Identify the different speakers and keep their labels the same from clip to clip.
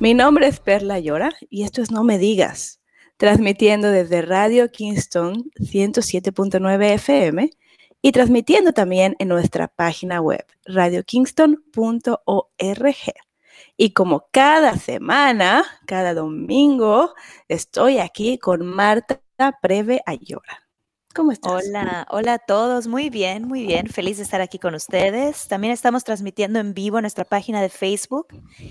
Speaker 1: Mi nombre es Perla Llora y esto es No Me Digas, transmitiendo desde Radio Kingston 107.9 FM y transmitiendo también en nuestra página web radiokingston.org. Y como cada semana, cada domingo, estoy aquí con Marta Preve Ayora. ¿Cómo estás?
Speaker 2: Hola, hola a todos. Muy bien, muy bien. Feliz de estar aquí con ustedes. También estamos transmitiendo en vivo en nuestra página de Facebook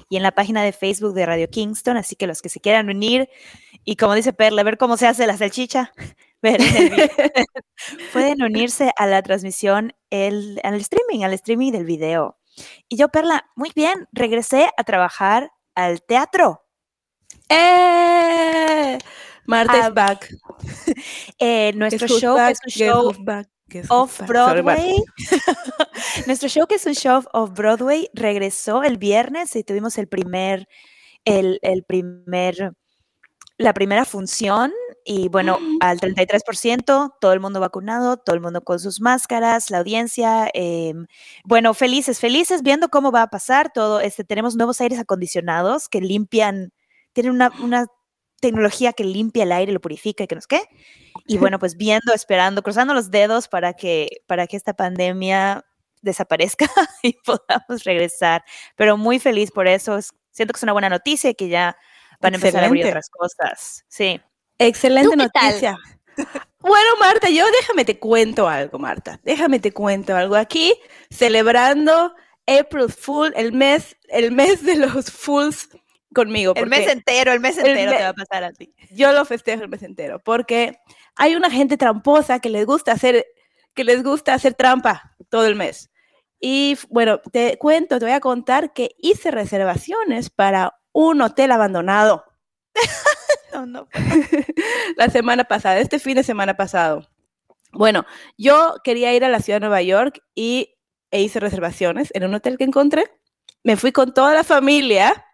Speaker 2: y en la página de Facebook de Radio Kingston. Así que los que se quieran unir y como dice Perla, ver cómo se hace la salchicha, pueden unirse a la transmisión, el, al streaming, al streaming del video. Y yo, Perla, muy bien, regresé a trabajar al teatro.
Speaker 1: ¡Eh! Marta is back.
Speaker 2: Eh, nuestro show,
Speaker 1: back?
Speaker 2: es show
Speaker 1: back? Guess who's
Speaker 2: off
Speaker 1: back? Sorry, Marta.
Speaker 2: Broadway. Nuestro show, que es un show off Broadway, regresó el viernes y tuvimos el primer, el, el primer, la primera función. Y bueno, al 33%, todo el mundo vacunado, todo el mundo con sus máscaras, la audiencia, em, bueno, felices, felices, viendo cómo va a pasar todo. Este, tenemos nuevos aires acondicionados que limpian, tienen una, una tecnología que limpia el aire, lo purifica y que no sé qué. Y bueno, pues viendo, esperando, cruzando los dedos para que, para que esta pandemia desaparezca y podamos regresar. Pero muy feliz por eso. es- siento que es una buena noticia y que ya van a empezar a abrir
Speaker 1: Excelente.
Speaker 2: otras cosas. Sí.
Speaker 1: Excelente noticia. Bueno, Marta, yo déjame te cuento algo, Marta. Déjame te cuento algo. Aquí celebrando April Fool, el mes, el mes de los fools conmigo.
Speaker 2: El mes entero, el mes
Speaker 1: el
Speaker 2: entero te
Speaker 1: me-
Speaker 2: va a pasar a ti.
Speaker 1: Yo lo festejo el mes entero, porque hay una gente tramposa que les gusta hacer, que les gusta hacer trampa todo el mes. Y bueno, te cuento, te voy a contar que hice reservaciones para un hotel abandonado.
Speaker 2: No, no.
Speaker 1: la semana pasada, este fin de semana pasado. Bueno, yo quería ir a la ciudad de Nueva York y e hice reservaciones en un hotel que encontré. Me fui con toda la familia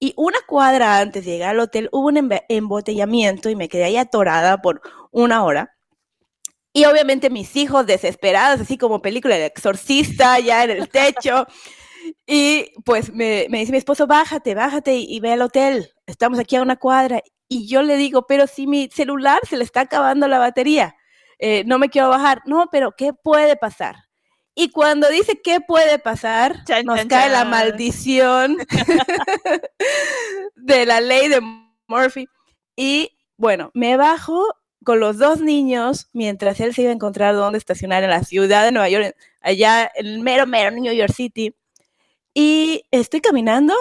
Speaker 1: y una cuadra antes de llegar al hotel hubo un embotellamiento y me quedé ahí atorada por una hora. Y obviamente mis hijos desesperados, así como película de exorcista, ya en el techo. Y pues me, dice mi esposo, bájate, bájate y, y ve al hotel. Estamos aquí a una cuadra. Y yo le digo, pero si mi celular se le está acabando la batería, eh, no me quiero bajar. No, pero ¿qué puede pasar? Y cuando dice qué puede pasar,
Speaker 2: Chan,
Speaker 1: nos
Speaker 2: chan,
Speaker 1: cae la maldición de la ley de Murphy. Y bueno, me bajo con los dos niños mientras él se iba a encontrar dónde estacionar en la ciudad de Nueva York, allá en el mero, mero New York City. Y estoy caminando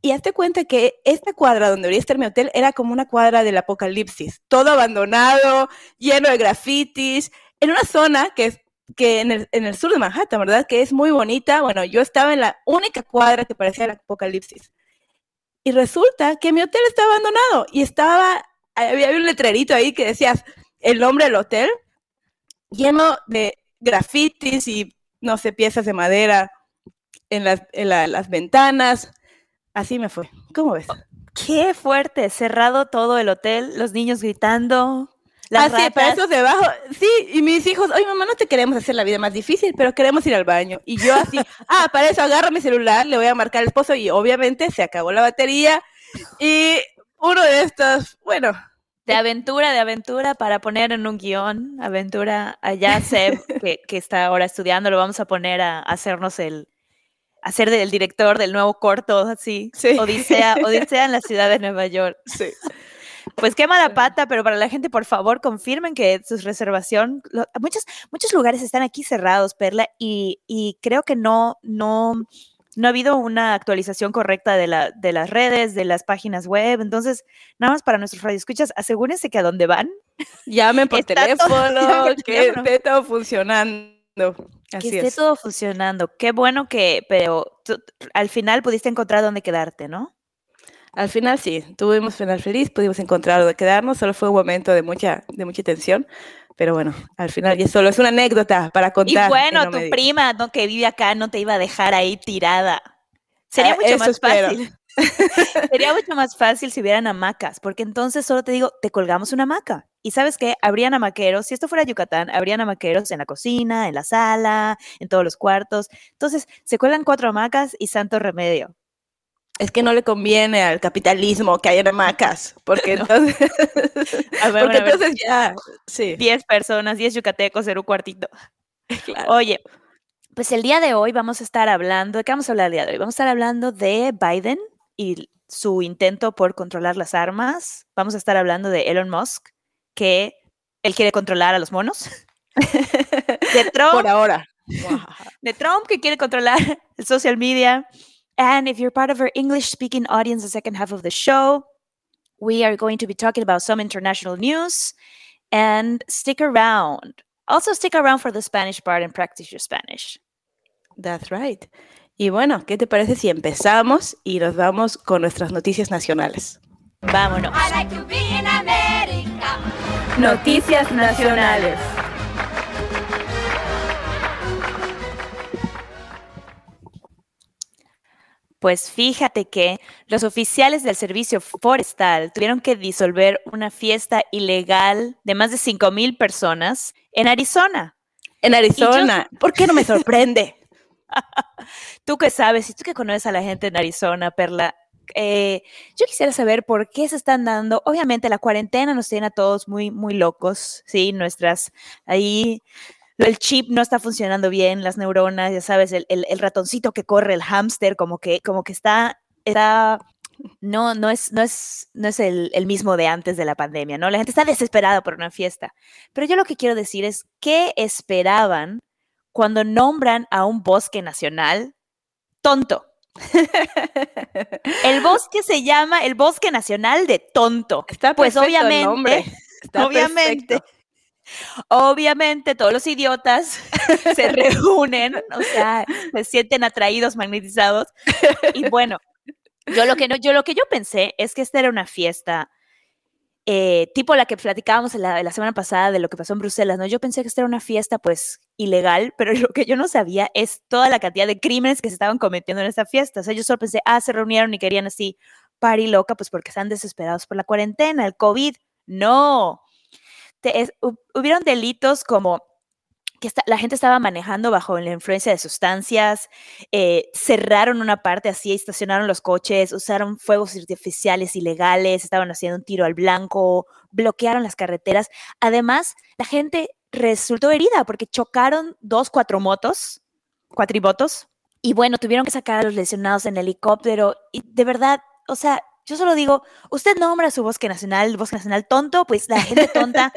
Speaker 1: y hazte cuenta que esta cuadra donde debería estar mi hotel era como una cuadra del apocalipsis, todo abandonado, lleno de grafitis, en una zona que es que en el, sur de Manhattan, ¿verdad? Que es muy bonita. Bueno, yo estaba en la única cuadra que parecía el apocalipsis. Y resulta que mi hotel estaba abandonado y estaba, había, un letrerito ahí que decía el nombre del hotel, lleno de grafitis y, no sé, piezas de madera en las, las ventanas. Así me fue. ¿Cómo ves?
Speaker 2: Qué fuerte, cerrado todo el hotel, los niños gritando, las
Speaker 1: Así, para
Speaker 2: ratas.
Speaker 1: esos debajo. Sí, y mis hijos, oye, mamá, no te queremos hacer la vida más difícil, pero queremos ir al baño. Y yo así, ah, para eso agarro mi celular, le voy a marcar al esposo y obviamente se acabó la batería. Y uno de estos, bueno,
Speaker 2: De aventura, de aventura para poner en un guion, aventura allá Seb, que, que está ahora estudiando, lo vamos a poner a, hacernos el, a ser del director del nuevo corto, así,
Speaker 1: Sí.
Speaker 2: Odisea, Odisea en la ciudad de Nueva York.
Speaker 1: sí.
Speaker 2: Pues qué mala pata, pero para la gente, por favor, confirmen que sus reservación, lo- muchos, muchos lugares están aquí cerrados, Perla, y, y creo que no, no, no ha habido una actualización correcta de, la, de las redes, de las páginas web. Entonces, nada más para nuestros radioescuchas, asegúrense que a dónde van,
Speaker 1: Llamen por
Speaker 2: todo-
Speaker 1: teléfono,
Speaker 2: por
Speaker 1: que
Speaker 2: teléfono.
Speaker 1: esté todo funcionando.
Speaker 2: que
Speaker 1: Así
Speaker 2: esté
Speaker 1: es.
Speaker 2: todo funcionando. Qué bueno que, pero tú- al final pudiste encontrar dónde quedarte, ¿no?
Speaker 1: Al final sí, tuvimos final feliz, pudimos encontrar donde quedarnos, solo fue un momento de mucha, de mucha tensión, pero bueno, al final ya solo es una anécdota para
Speaker 2: Y
Speaker 1: contar. que
Speaker 2: bueno,
Speaker 1: no
Speaker 2: tu prima ¿no? que vive acá no te iba a dejar ahí tirada. Sería
Speaker 1: Ah,
Speaker 2: mucho más
Speaker 1: espero.
Speaker 2: fácil. Sería mucho más fácil si hubieran hamacas, porque entonces solo te digo, te colgamos una hamaca. Y sabes qué, habrían hamaqueros, si esto fuera Yucatán, habrían hamaqueros en la cocina, en la sala, en todos los cuartos. Entonces, se cuelgan cuatro hamacas y santo remedio.
Speaker 1: Es que no le conviene al capitalismo que haya hamacas, porque entonces,
Speaker 2: A ver,
Speaker 1: porque
Speaker 2: a ver,
Speaker 1: entonces ya, sí.
Speaker 2: 10 personas, 10 yucatecos en un cuartito.
Speaker 1: claro.
Speaker 2: Oye, pues el día de hoy vamos a estar hablando, ¿de qué vamos a hablar el día de hoy? Vamos a estar hablando de Biden y su intento por controlar las armas. Vamos a estar hablando de Elon Musk, que él quiere controlar a los monos. De Trump,
Speaker 1: Por ahora.
Speaker 2: de Trump que quiere controlar el social media. And if you're part of our English speaking audience, the second half of the show, we are going to be talking about some international news. And stick around. Also, stick around for the Spanish part and practice your Spanish.
Speaker 1: That's right. Y bueno, ¿qué te parece si empezamos y nos vamos con nuestras noticias nacionales?
Speaker 2: Vámonos.
Speaker 3: I like to be in America.
Speaker 1: Noticias nacionales.
Speaker 2: Pues fíjate que los oficiales del servicio forestal tuvieron que disolver una fiesta ilegal de más de 5 mil personas en Arizona.
Speaker 1: En Arizona. ¿Por qué no me sorprende?
Speaker 2: Tú que sabes, y tú que conoces a la gente en Arizona, Perla, eh, yo quisiera saber por qué se están dando. Obviamente la cuarentena nos tiene a todos muy, muy locos, ¿sí? Nuestras, ahí, el chip no está funcionando bien, las neuronas, ya sabes, el, el- el ratoncito que corre, el hámster, como que, como que está, está, no, no es, no es, no es el, el mismo de antes de la pandemia, ¿no? La gente está desesperada por una fiesta. Pero yo lo que quiero decir es, ¿qué esperaban cuando nombran a un bosque nacional tonto? El bosque se llama el Bosque Nacional de Tonto.
Speaker 1: Está
Speaker 2: Pues
Speaker 1: el
Speaker 2: obviamente,
Speaker 1: nombre. Está
Speaker 2: obviamente,
Speaker 1: perfecto.
Speaker 2: Obviamente todos los idiotas se reúnen, o sea, se sienten atraídos, magnetizados. Y bueno, yo lo que no, yo lo que yo pensé es que esta era una fiesta eh, tipo la que platicábamos la, la semana pasada de lo que pasó en Bruselas, ¿no? Yo pensé que esta era una fiesta, pues, ilegal, pero lo que yo no sabía es toda la cantidad de crímenes que se estaban cometiendo en esta fiesta. O sea, yo solo pensé, ah, se reunieron y querían así, party loca, pues porque están desesperados por la cuarentena, el COVID. No. Te- hubieron delitos como que la gente estaba manejando bajo la influencia de sustancias, eh, cerraron una parte así, estacionaron los coches, usaron fuegos artificiales ilegales, estaban haciendo un tiro al blanco, bloquearon las carreteras. Además, la gente resultó herida porque chocaron dos cuatromotos, cuatrimotos, y bueno, tuvieron que sacar a los lesionados en helicóptero. Y de verdad, o sea, yo solo digo, usted nombra su bosque nacional, el bosque nacional tonto, pues la gente tonta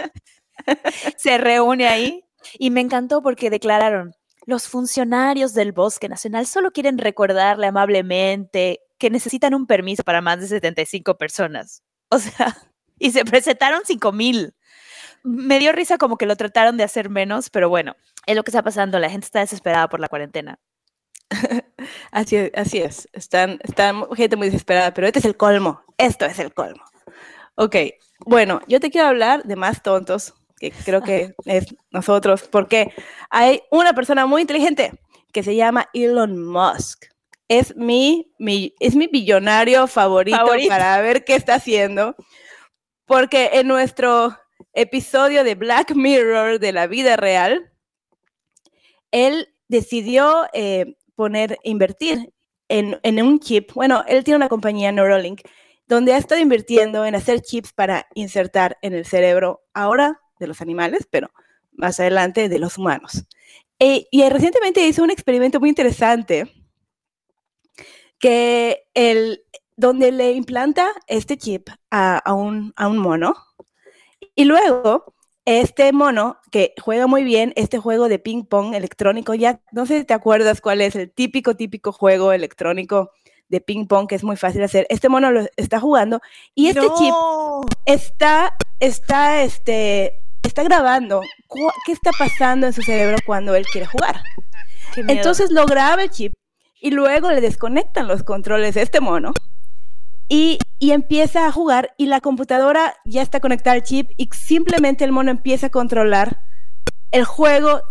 Speaker 2: se reúne ahí. Y me encantó porque declararon, los funcionarios del Bosque Nacional solo quieren recordarle amablemente que necesitan un permiso para más de 75 personas. O sea, y se presentaron 5 mil. Me dio risa como que lo trataron de hacer menos, pero bueno, es lo que está pasando. La gente está desesperada por la cuarentena.
Speaker 1: Así es, así es. Están, están gente muy desesperada, pero este es el colmo. Esto es el colmo. Ok, bueno, yo te quiero hablar de más tontos, que creo que es nosotros, porque hay una persona muy inteligente que se llama Elon Musk. Es mi, mi- es mi billonario favorito,
Speaker 2: Favorito.
Speaker 1: para ver qué está haciendo, porque en nuestro episodio de Black Mirror de la vida real, él decidió eh, poner, invertir en, en un chip. Bueno, él tiene una compañía, Neuralink, donde ha estado invirtiendo en hacer chips para insertar en el cerebro ahora de los animales, pero más adelante de los humanos. Eh, y recientemente hizo un experimento muy interesante que el, donde le implanta este chip a, a un, a un mono y luego este mono que juega muy bien este juego de ping pong electrónico, ya no sé si te acuerdas cuál es el típico, típico juego electrónico de ping pong que es muy fácil de hacer. Este mono lo está jugando y este chip está, está, este, está grabando qué está pasando en su cerebro cuando él quiere jugar. Entonces lo graba el chip y luego le desconectan los controles de este mono y y empieza a jugar y la computadora ya está conectada al chip y simplemente el mono empieza a controlar el juego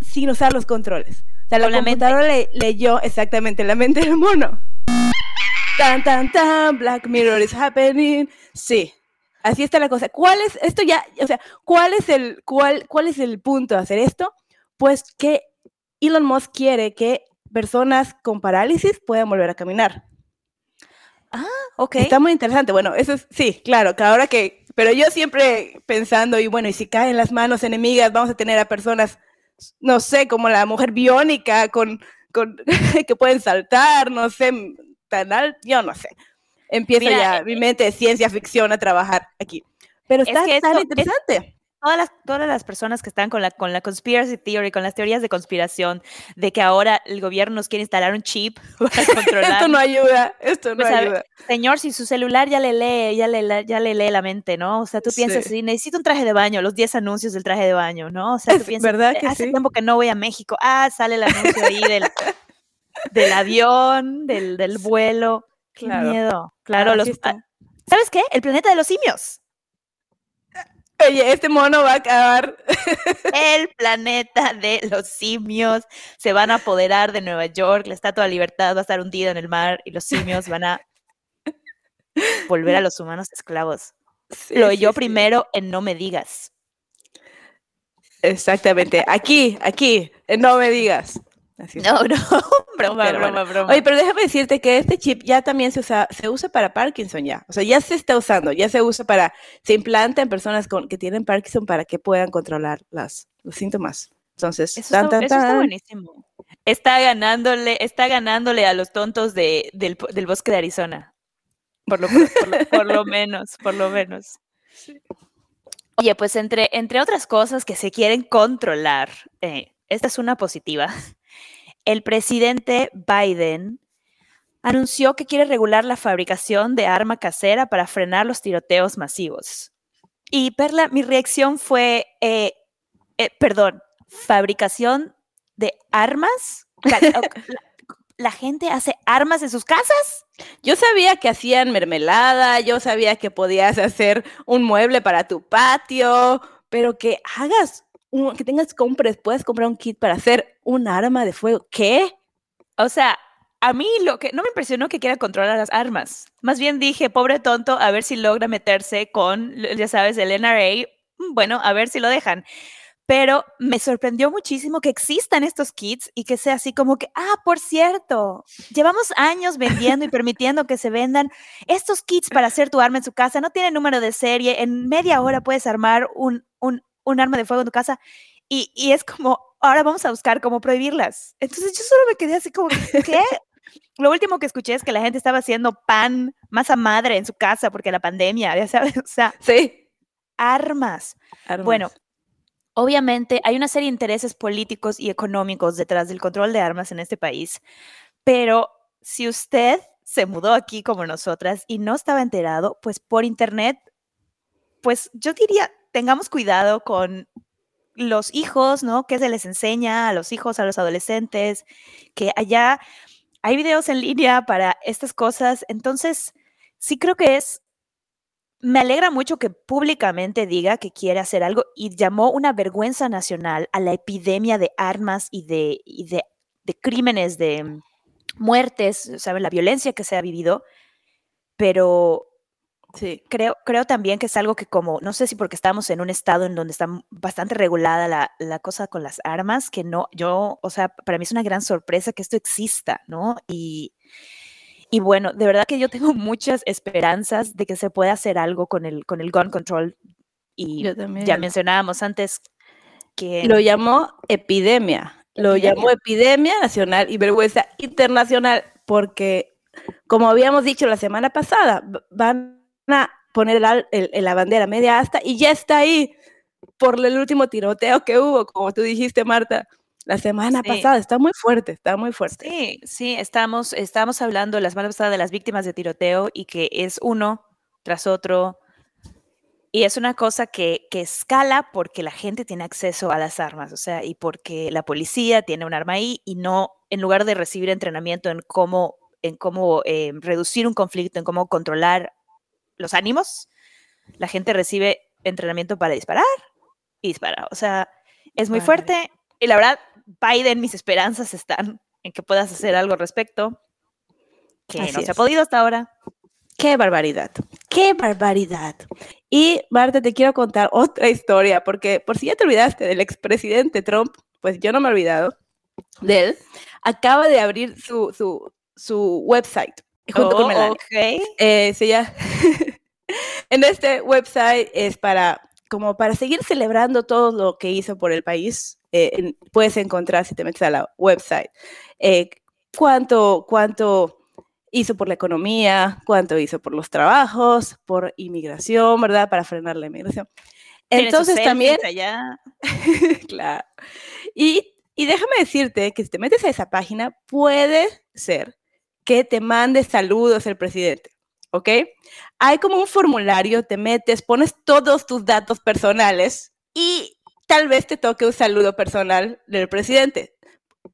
Speaker 1: sin usar los controles. O sea, la computadora le- leyó exactamente la mente del mono. Tan, tan, tan, Black Mirror is happening. Sí, así está la cosa. ¿Cuál es, esto ya, o sea, cuál es el, cuál, cuál es el punto de hacer esto? Pues que Elon Musk quiere que personas con parálisis puedan volver a caminar.
Speaker 2: Ok.
Speaker 1: Está muy interesante. Bueno, eso es, sí, claro, que ahora que, pero yo siempre pensando, y bueno, y si caen las manos enemigas, vamos a tener a personas, no sé, como la mujer biónica, con, con que pueden saltar, no sé, tan alto, yo no sé. Empieza
Speaker 2: Mira,
Speaker 1: ya
Speaker 2: eh,
Speaker 1: mi mente de ciencia ficción a trabajar aquí. Pero
Speaker 2: Es
Speaker 1: está
Speaker 2: que
Speaker 1: tan
Speaker 2: es-
Speaker 1: interesante.
Speaker 2: Todas las, todas las personas que están con la, con la conspiracy theory, con las teorías de conspiración, de que ahora el gobierno nos quiere instalar un chip para controlar.
Speaker 1: Esto no ayuda, esto no
Speaker 2: Pues,
Speaker 1: ayuda.
Speaker 2: Señor, si su celular ya le lee, ya le, ya le lee la mente, ¿no? O sea, tú piensas,
Speaker 1: Sí.
Speaker 2: sí, necesito un traje de baño, los 10 anuncios del traje de baño, ¿no? O sea, tú piensas,
Speaker 1: verdad
Speaker 2: "Eh,
Speaker 1: que
Speaker 2: hace
Speaker 1: sí.
Speaker 2: tiempo que no voy a México, ah, sale el anuncio ahí del, del avión, del, del vuelo. Qué
Speaker 1: Claro.
Speaker 2: miedo. Claro, los, ah, ¿sabes qué? El planeta de los simios.
Speaker 1: Oye, este mono va a acabar.
Speaker 2: El planeta de los simios se van a apoderar de Nueva York, la Estatua de Libertad va a estar hundida en el mar y los simios van a volver a los humanos esclavos.
Speaker 1: Sí,
Speaker 2: Lo oyó
Speaker 1: sí.
Speaker 2: primero en No Me Digas.
Speaker 1: Exactamente. Aquí, aquí, eh, no me digas. Así.
Speaker 2: No, no, broma,
Speaker 1: Pero
Speaker 2: broma,
Speaker 1: bueno.
Speaker 2: broma.
Speaker 1: Oye, pero déjame decirte que este chip ya también se usa, se usa para Parkinson ya. O sea, ya se está usando, ya se usa para, se implanta en personas con, que tienen Parkinson para que puedan controlar las, los síntomas. Entonces,
Speaker 2: eso,
Speaker 1: tan,
Speaker 2: está,
Speaker 1: tan,
Speaker 2: eso está buenísimo. Está ganándole, está ganándole a los tontos de, del, del bosque de Arizona. Por lo, por lo- por lo menos, por lo menos. Oye, pues entre, entre otras cosas que se quieren controlar, eh, esta es una positiva. El presidente Biden anunció que quiere regular la fabricación de arma casera para frenar los tiroteos masivos. Y Perla, mi reacción fue, eh, eh, perdón, fabricación de armas. La gente hace armas en sus casas.
Speaker 1: Yo sabía que hacían mermelada, yo sabía que podías hacer un mueble para tu patio, pero que hagas, un- que tengas, compres, puedes comprar un kit para hacer un arma de fuego. ¿Qué?
Speaker 2: O sea, a mí lo que no me impresionó que quiera controlar las armas. Más bien dije, pobre tonto, a ver si logra meterse con, ya sabes, el NRA. Mm, Bueno, a ver si lo dejan. Pero me sorprendió muchísimo que existan estos kits y que sea así como que, ah, por cierto, llevamos años vendiendo y permitiendo que se vendan estos kits para hacer tu arma en su casa. No tiene número de serie. En media hora puedes armar un, un, un arma de fuego en tu casa. Y, y es como, ahora vamos a buscar cómo prohibirlas. Entonces yo solo me quedé así como, ¿qué? Lo último que escuché es que la gente estaba haciendo pan, masa madre en su casa porque la pandemia, ya sabes, o sea,
Speaker 1: Sí.
Speaker 2: armas. Bueno,
Speaker 1: Armas.
Speaker 2: obviamente hay una serie de intereses políticos y económicos detrás del control de armas en este país, pero si usted se mudó aquí como nosotras y no estaba enterado, pues por internet, pues yo diría, tengamos cuidado con los hijos, ¿no? ¿Qué se les enseña a los hijos, a los adolescentes? Que allá hay videos en línea para estas cosas. Entonces, sí creo que es me alegra mucho que públicamente diga que quiere hacer algo y llamó una vergüenza nacional a la epidemia de armas y de, y de, de crímenes, de muertes, ¿saben? La violencia que se ha vivido. Pero
Speaker 1: Sí.
Speaker 2: creo, creo también que es algo que como, no sé si porque estamos en un estado en donde está bastante regulada la, la cosa con las armas, que no, yo, o sea, para mí es una gran sorpresa que esto exista, ¿no? Y, y bueno, de verdad que yo tengo muchas esperanzas de que se pueda hacer algo con el, con el gun control. Y ya mencionábamos antes que...
Speaker 1: Lo llamó epidemia. Lo llamó epidemia nacional y vergüenza internacional porque, como habíamos dicho la semana pasada, van a poner el el- el- la bandera media asta y ya está ahí por el último tiroteo que hubo, como tú dijiste, Marta, la semana
Speaker 2: Sí.
Speaker 1: pasada. Está muy fuerte, está muy fuerte.
Speaker 2: Sí, sí, estamos, estamos hablando la semana pasada de las víctimas de tiroteo y que es uno tras otro. Y es una cosa que, que escala porque la gente tiene acceso a las armas, o sea, y porque la policía tiene un arma ahí y no, en lugar de recibir entrenamiento en cómo, en cómo eh, reducir un conflicto, en cómo controlar los ánimos, la gente recibe entrenamiento para disparar y disparar. O sea, es muy
Speaker 1: Vale.
Speaker 2: fuerte. Y la verdad, Biden, mis esperanzas están en que puedas hacer algo al respecto, que
Speaker 1: Así
Speaker 2: no se ha
Speaker 1: es.
Speaker 2: podido hasta ahora.
Speaker 1: Qué barbaridad, qué barbaridad. Y Marta, te quiero contar otra historia, porque por si ya te olvidaste del expresidente Trump, pues yo no me he olvidado de él. Acaba de abrir su, su, su website junto con
Speaker 2: Oh,
Speaker 1: Melania.
Speaker 2: ok.
Speaker 1: Eh, se llama- en este website es para como para seguir celebrando todo lo que hizo por el país. eh, puedes encontrar si te metes a la website eh, cuánto cuánto hizo por la economía, cuánto hizo por los trabajos, por inmigración, ¿verdad? Para frenar la inmigración. Entonces también
Speaker 2: allá.
Speaker 1: claro. Y, y déjame decirte que si te metes a esa página, puede ser que te mande saludos el presidente, ¿ok? Hay como un formulario, te metes, pones todos tus datos personales y tal vez te toque un saludo personal del presidente.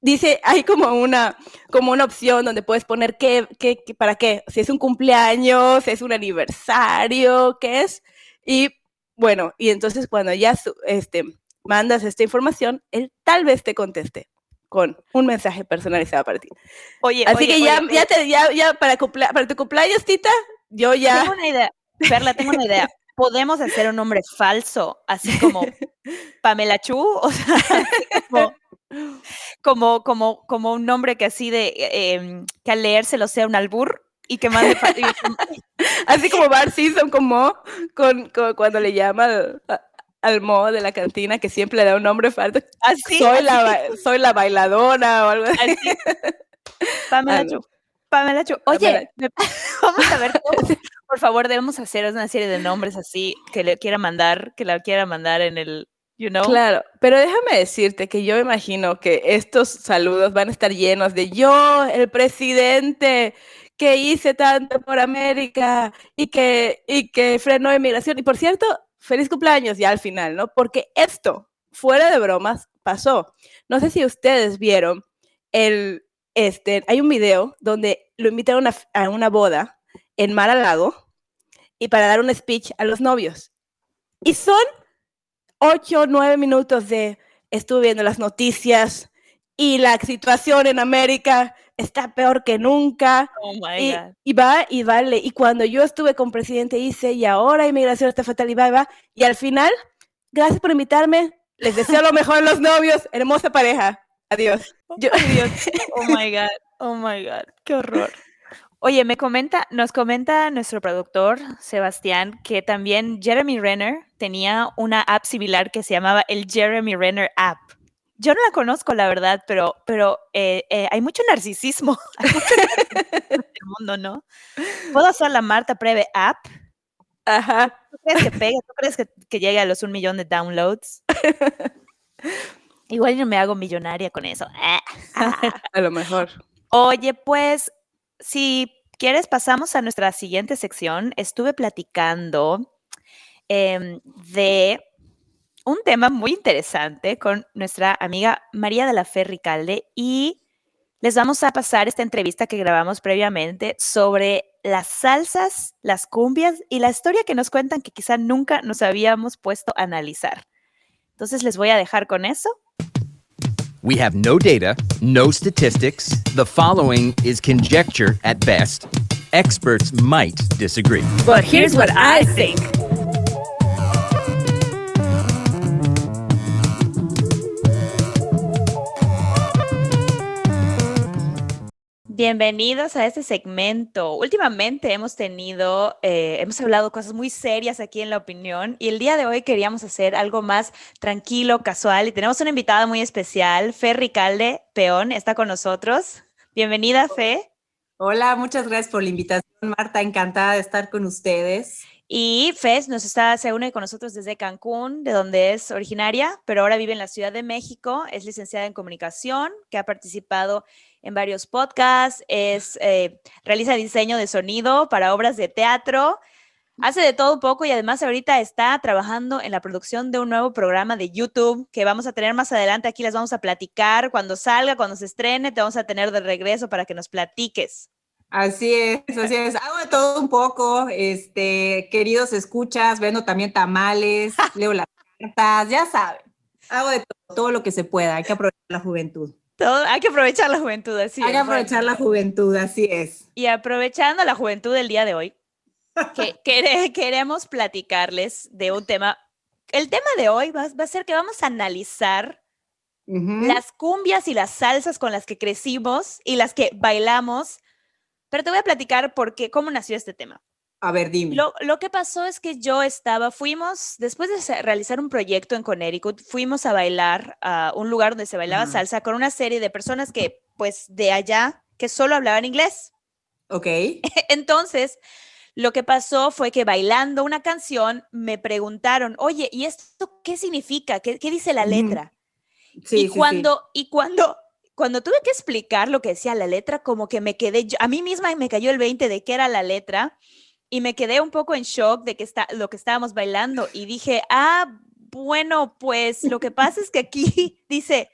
Speaker 1: Dice, hay como una, como una opción donde puedes poner qué, qué, para qué, si es un cumpleaños, si es un aniversario, qué es. Y bueno, y entonces cuando ya este, mandas esta información, él tal vez te conteste con un mensaje personalizado para ti.
Speaker 2: Oye,
Speaker 1: Así
Speaker 2: oye,
Speaker 1: que ya,
Speaker 2: oye,
Speaker 1: ya,
Speaker 2: oye,
Speaker 1: te, ya, ya para, cumplea- para tu cumpleaños, Tita, yo ya...
Speaker 2: Tengo una idea. Perla, tengo una idea. Podemos hacer un nombre falso, así como Pamela Chu, o sea, como, como, como, como un nombre que así de, eh, em, que al leérselo sea un albur y que mande...
Speaker 1: Así como Bart Simpson con Mo, con, con- cuando le llama a- al Mo de la cantina, que siempre le da un nombre falso.
Speaker 2: así,
Speaker 1: soy,
Speaker 2: así,
Speaker 1: la, ba- soy la bailadora o algo así.
Speaker 2: así. Pamela
Speaker 1: Ah, no.
Speaker 2: Chu. Pamela Chu. Oye, vamos a ver, por favor, debemos hacer una serie de nombres así que le quiera mandar, que la quiera mandar en el, you know.
Speaker 1: Claro, pero déjame decirte que yo imagino que estos saludos van a estar llenos de yo, el presidente, que hice tanto por América y que, y que frenó inmigración. Y por cierto, feliz cumpleaños ya al final, ¿no? Porque esto, fuera de bromas, pasó. No sé si ustedes vieron el, este, hay un video donde lo invitaron a, una- boda en Mar a y para dar un speech a los novios. Y son ocho o nueve minutos de estuve viendo las noticias y la situación en América está peor que nunca.
Speaker 2: Oh my
Speaker 1: Y,
Speaker 2: God.
Speaker 1: y va y vale. Y cuando yo estuve con presidente hice, y ahora inmigración está fatal y va y va. Y al final, gracias por invitarme. Les deseo lo mejor a los novios. Hermosa pareja. Adiós. Yo-
Speaker 2: Oh my God, oh my God, qué horror. Oye, me comenta, nos comenta nuestro productor, Sebastián, que también Jeremy Renner tenía una app similar que se llamaba el Jeremy Renner App. Yo no la conozco, la verdad, pero, pero eh, eh, hay mucho narcisismo en el mundo, ¿no? ¿Puedo hacer la Marta Preve App?
Speaker 1: Ajá.
Speaker 2: ¿Tú crees que pegue? ¿Tú crees que, que llegue a los un millón de downloads? Igual yo me hago millonaria con eso.
Speaker 1: A lo mejor.
Speaker 2: Oye, pues, si quieres, pasamos a nuestra siguiente sección. Estuve platicando em, de un tema muy interesante con nuestra amiga María de la Fe Ricalde y les vamos a pasar esta entrevista que grabamos previamente sobre las salsas, las cumbias y la historia que nos cuentan que quizá nunca nos habíamos puesto a analizar. Entonces les voy a dejar con eso.
Speaker 4: We have no data, no statistics. The following is conjecture at best. Experts might disagree.
Speaker 1: But here's what I think.
Speaker 2: Bienvenidos a este segmento. Últimamente hemos tenido, eh, hemos hablado cosas muy serias aquí en la opinión y el día de hoy queríamos hacer algo más tranquilo, casual y tenemos una invitada muy especial, Fe Ricalde Peón, está con nosotros. Bienvenida, Fe.
Speaker 5: Hola, muchas gracias por la invitación, Marta. Encantada de estar con ustedes.
Speaker 2: Y Fez nos está, se une con nosotros desde Cancún, de donde es originaria, pero ahora vive en la Ciudad de México. Es licenciada en comunicación, que ha participado en varios podcasts, es, eh, realiza diseño de sonido para obras de teatro, hace de todo un poco y además ahorita está trabajando en la producción de un nuevo programa de YouTube que vamos a tener más adelante. Aquí les vamos a platicar cuando salga, cuando se estrene, te vamos a tener de regreso para que nos platiques.
Speaker 5: Así es, así es. Hago de todo un poco, este, queridos escuchas, vendo también tamales, leo las cartas, ya saben. Hago de todo, todo lo que se pueda, hay que aprovechar la juventud.
Speaker 2: Todo, hay que aprovechar la juventud, así
Speaker 5: hay que aprovechar la juventud, así es.
Speaker 2: Y aprovechando la juventud del día de hoy, que, quere- queremos platicarles de un tema. El tema de hoy va, va a ser que vamos a analizar las cumbias y las salsas con las que crecimos y las que bailamos. Pero te voy a platicar por qué, cómo nació este tema.
Speaker 5: A ver, dime.
Speaker 2: Lo, lo que pasó es que yo estaba, fuimos, después de realizar un proyecto en Connecticut, fuimos a bailar a un lugar donde se bailaba salsa con una serie de personas que, pues, de allá, que solo hablaban inglés.
Speaker 5: Ok.
Speaker 2: Entonces, lo que pasó fue que bailando una canción me preguntaron, oye, ¿y esto qué significa? ¿Qué, qué dice la letra?
Speaker 5: Sí, sí,
Speaker 2: y
Speaker 5: sí.
Speaker 2: cuando, y cuando, cuando tuve que explicar lo que decía la letra, como que me quedé, yo- a mí misma me cayó el 20 de qué era la letra y me quedé un poco en shock de que está, lo que estábamos bailando y dije, ah, bueno, pues lo que pasa es que aquí dice,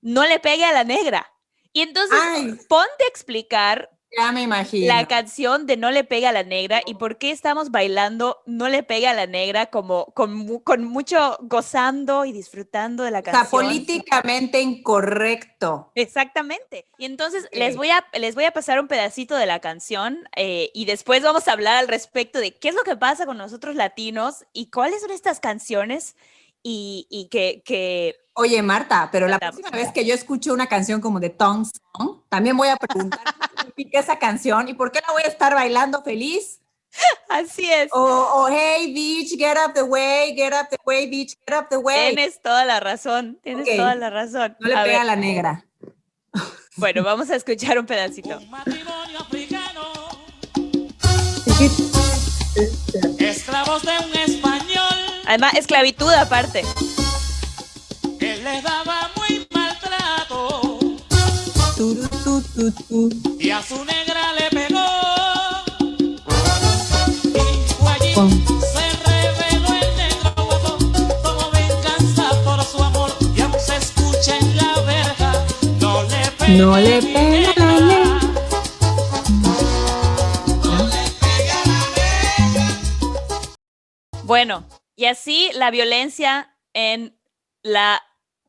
Speaker 2: no le pegue a la negra. Y entonces,
Speaker 5: Ay.
Speaker 2: ponte a explicar
Speaker 5: Ya me imagino.
Speaker 2: la canción de No le pega a la negra y por qué estamos bailando No le pega a la negra como con, con mucho gozando y disfrutando de la
Speaker 5: o sea,
Speaker 2: canción.
Speaker 5: políticamente incorrecto.
Speaker 2: Exactamente. Y entonces les
Speaker 5: Ok.
Speaker 2: voy a les voy a pasar un pedacito de la canción eh, y después vamos a hablar al respecto de qué es lo que pasa con nosotros latinos y cuáles son estas canciones y, y que, que
Speaker 5: Oye, Marta, pero la próxima vez que yo escuche una canción como de Tongue Song, también voy a preguntar significa esa canción y por qué la voy a estar bailando feliz.
Speaker 2: así es.
Speaker 5: O, o, hey, bitch, get up the way, get up the way, bitch, get up the way.
Speaker 2: Tienes toda la razón, tienes toda la razón.
Speaker 5: No le
Speaker 2: A
Speaker 5: pega a la negra.
Speaker 2: Bueno, vamos a escuchar un pedacito.
Speaker 6: matrimonio africano, esclavos de un español
Speaker 2: Además, esclavitud aparte.
Speaker 6: que les daba muy maltrato. Y a su negra le pegó. Y fue allí, se reveló el negro guapo como venganza por su amor y aún se escucha en la verga. No le pega,
Speaker 5: No le pega la negra.
Speaker 2: Bueno, y así la violencia en la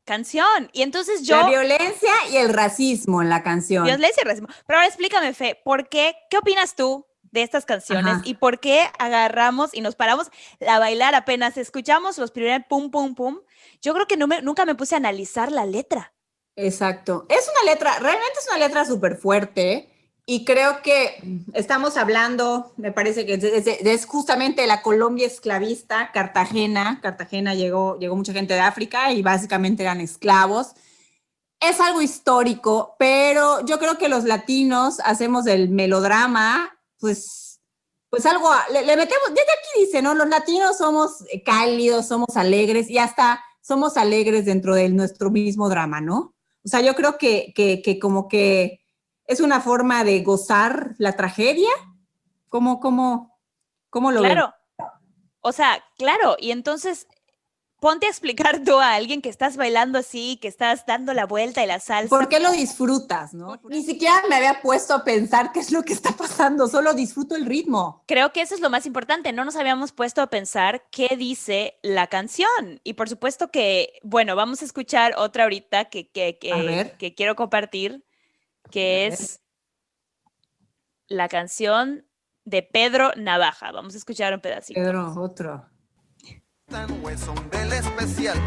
Speaker 2: canción. Y entonces yo...
Speaker 5: La violencia y el racismo en la canción.
Speaker 2: Violencia y racismo. Pero ahora explícame, Fe, ¿por qué? ¿Qué opinas tú de estas canciones?
Speaker 5: Ajá.
Speaker 2: ¿Y por qué agarramos y nos paramos a bailar apenas escuchamos los primeros pum, pum, pum? Yo creo que no me- nunca me puse a analizar la letra.
Speaker 5: Exacto. Es una letra, realmente es una letra súper fuerte y creo que estamos hablando, me parece que es, justamente la Colombia esclavista, Cartagena. Cartagena llegó, llegó mucha gente de África y básicamente eran esclavos. Es algo histórico, pero yo creo que los latinos hacemos del melodrama, pues, pues algo, le, le metemos, desde aquí dice, ¿no? Los latinos somos cálidos, somos alegres y hasta somos alegres dentro de nuestro mismo drama, ¿no? O sea, yo creo que, que, que como que es una forma de gozar la tragedia. ¿Cómo, cómo, cómo lo ven?
Speaker 2: Claro. O sea, claro. Y entonces, ponte a explicar tú a alguien que estás bailando así, que estás dando la vuelta y la salsa.
Speaker 5: ¿Por qué lo disfrutas, no? Ni siquiera me había puesto a pensar qué es lo que está pasando, solo disfruto el ritmo.
Speaker 2: Creo que eso es lo más importante. No nos habíamos puesto a pensar qué dice la canción. Y por supuesto que, bueno, vamos a escuchar otra ahorita que, que, que quiero compartir, que es la canción de Pedro Navaja. Vamos a escuchar un pedacito.
Speaker 5: Pedro, otro.
Speaker 7: Tan huesón del especial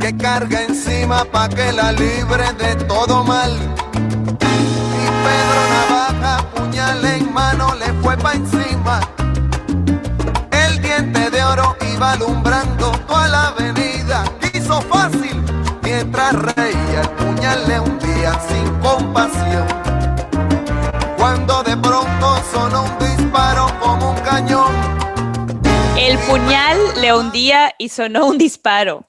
Speaker 7: que carga encima pa' que la libre de todo mal. Y Pedro Navaja, puñal en mano, le fue pa' encima. El diente de oro iba alumbrando toda la avenida. Quiso fácil mientras reía, el puñal le hundía sin compasión. Cuando de pronto sonó un disparo como un cañón.
Speaker 2: El puñal le hundía y sonó un disparo.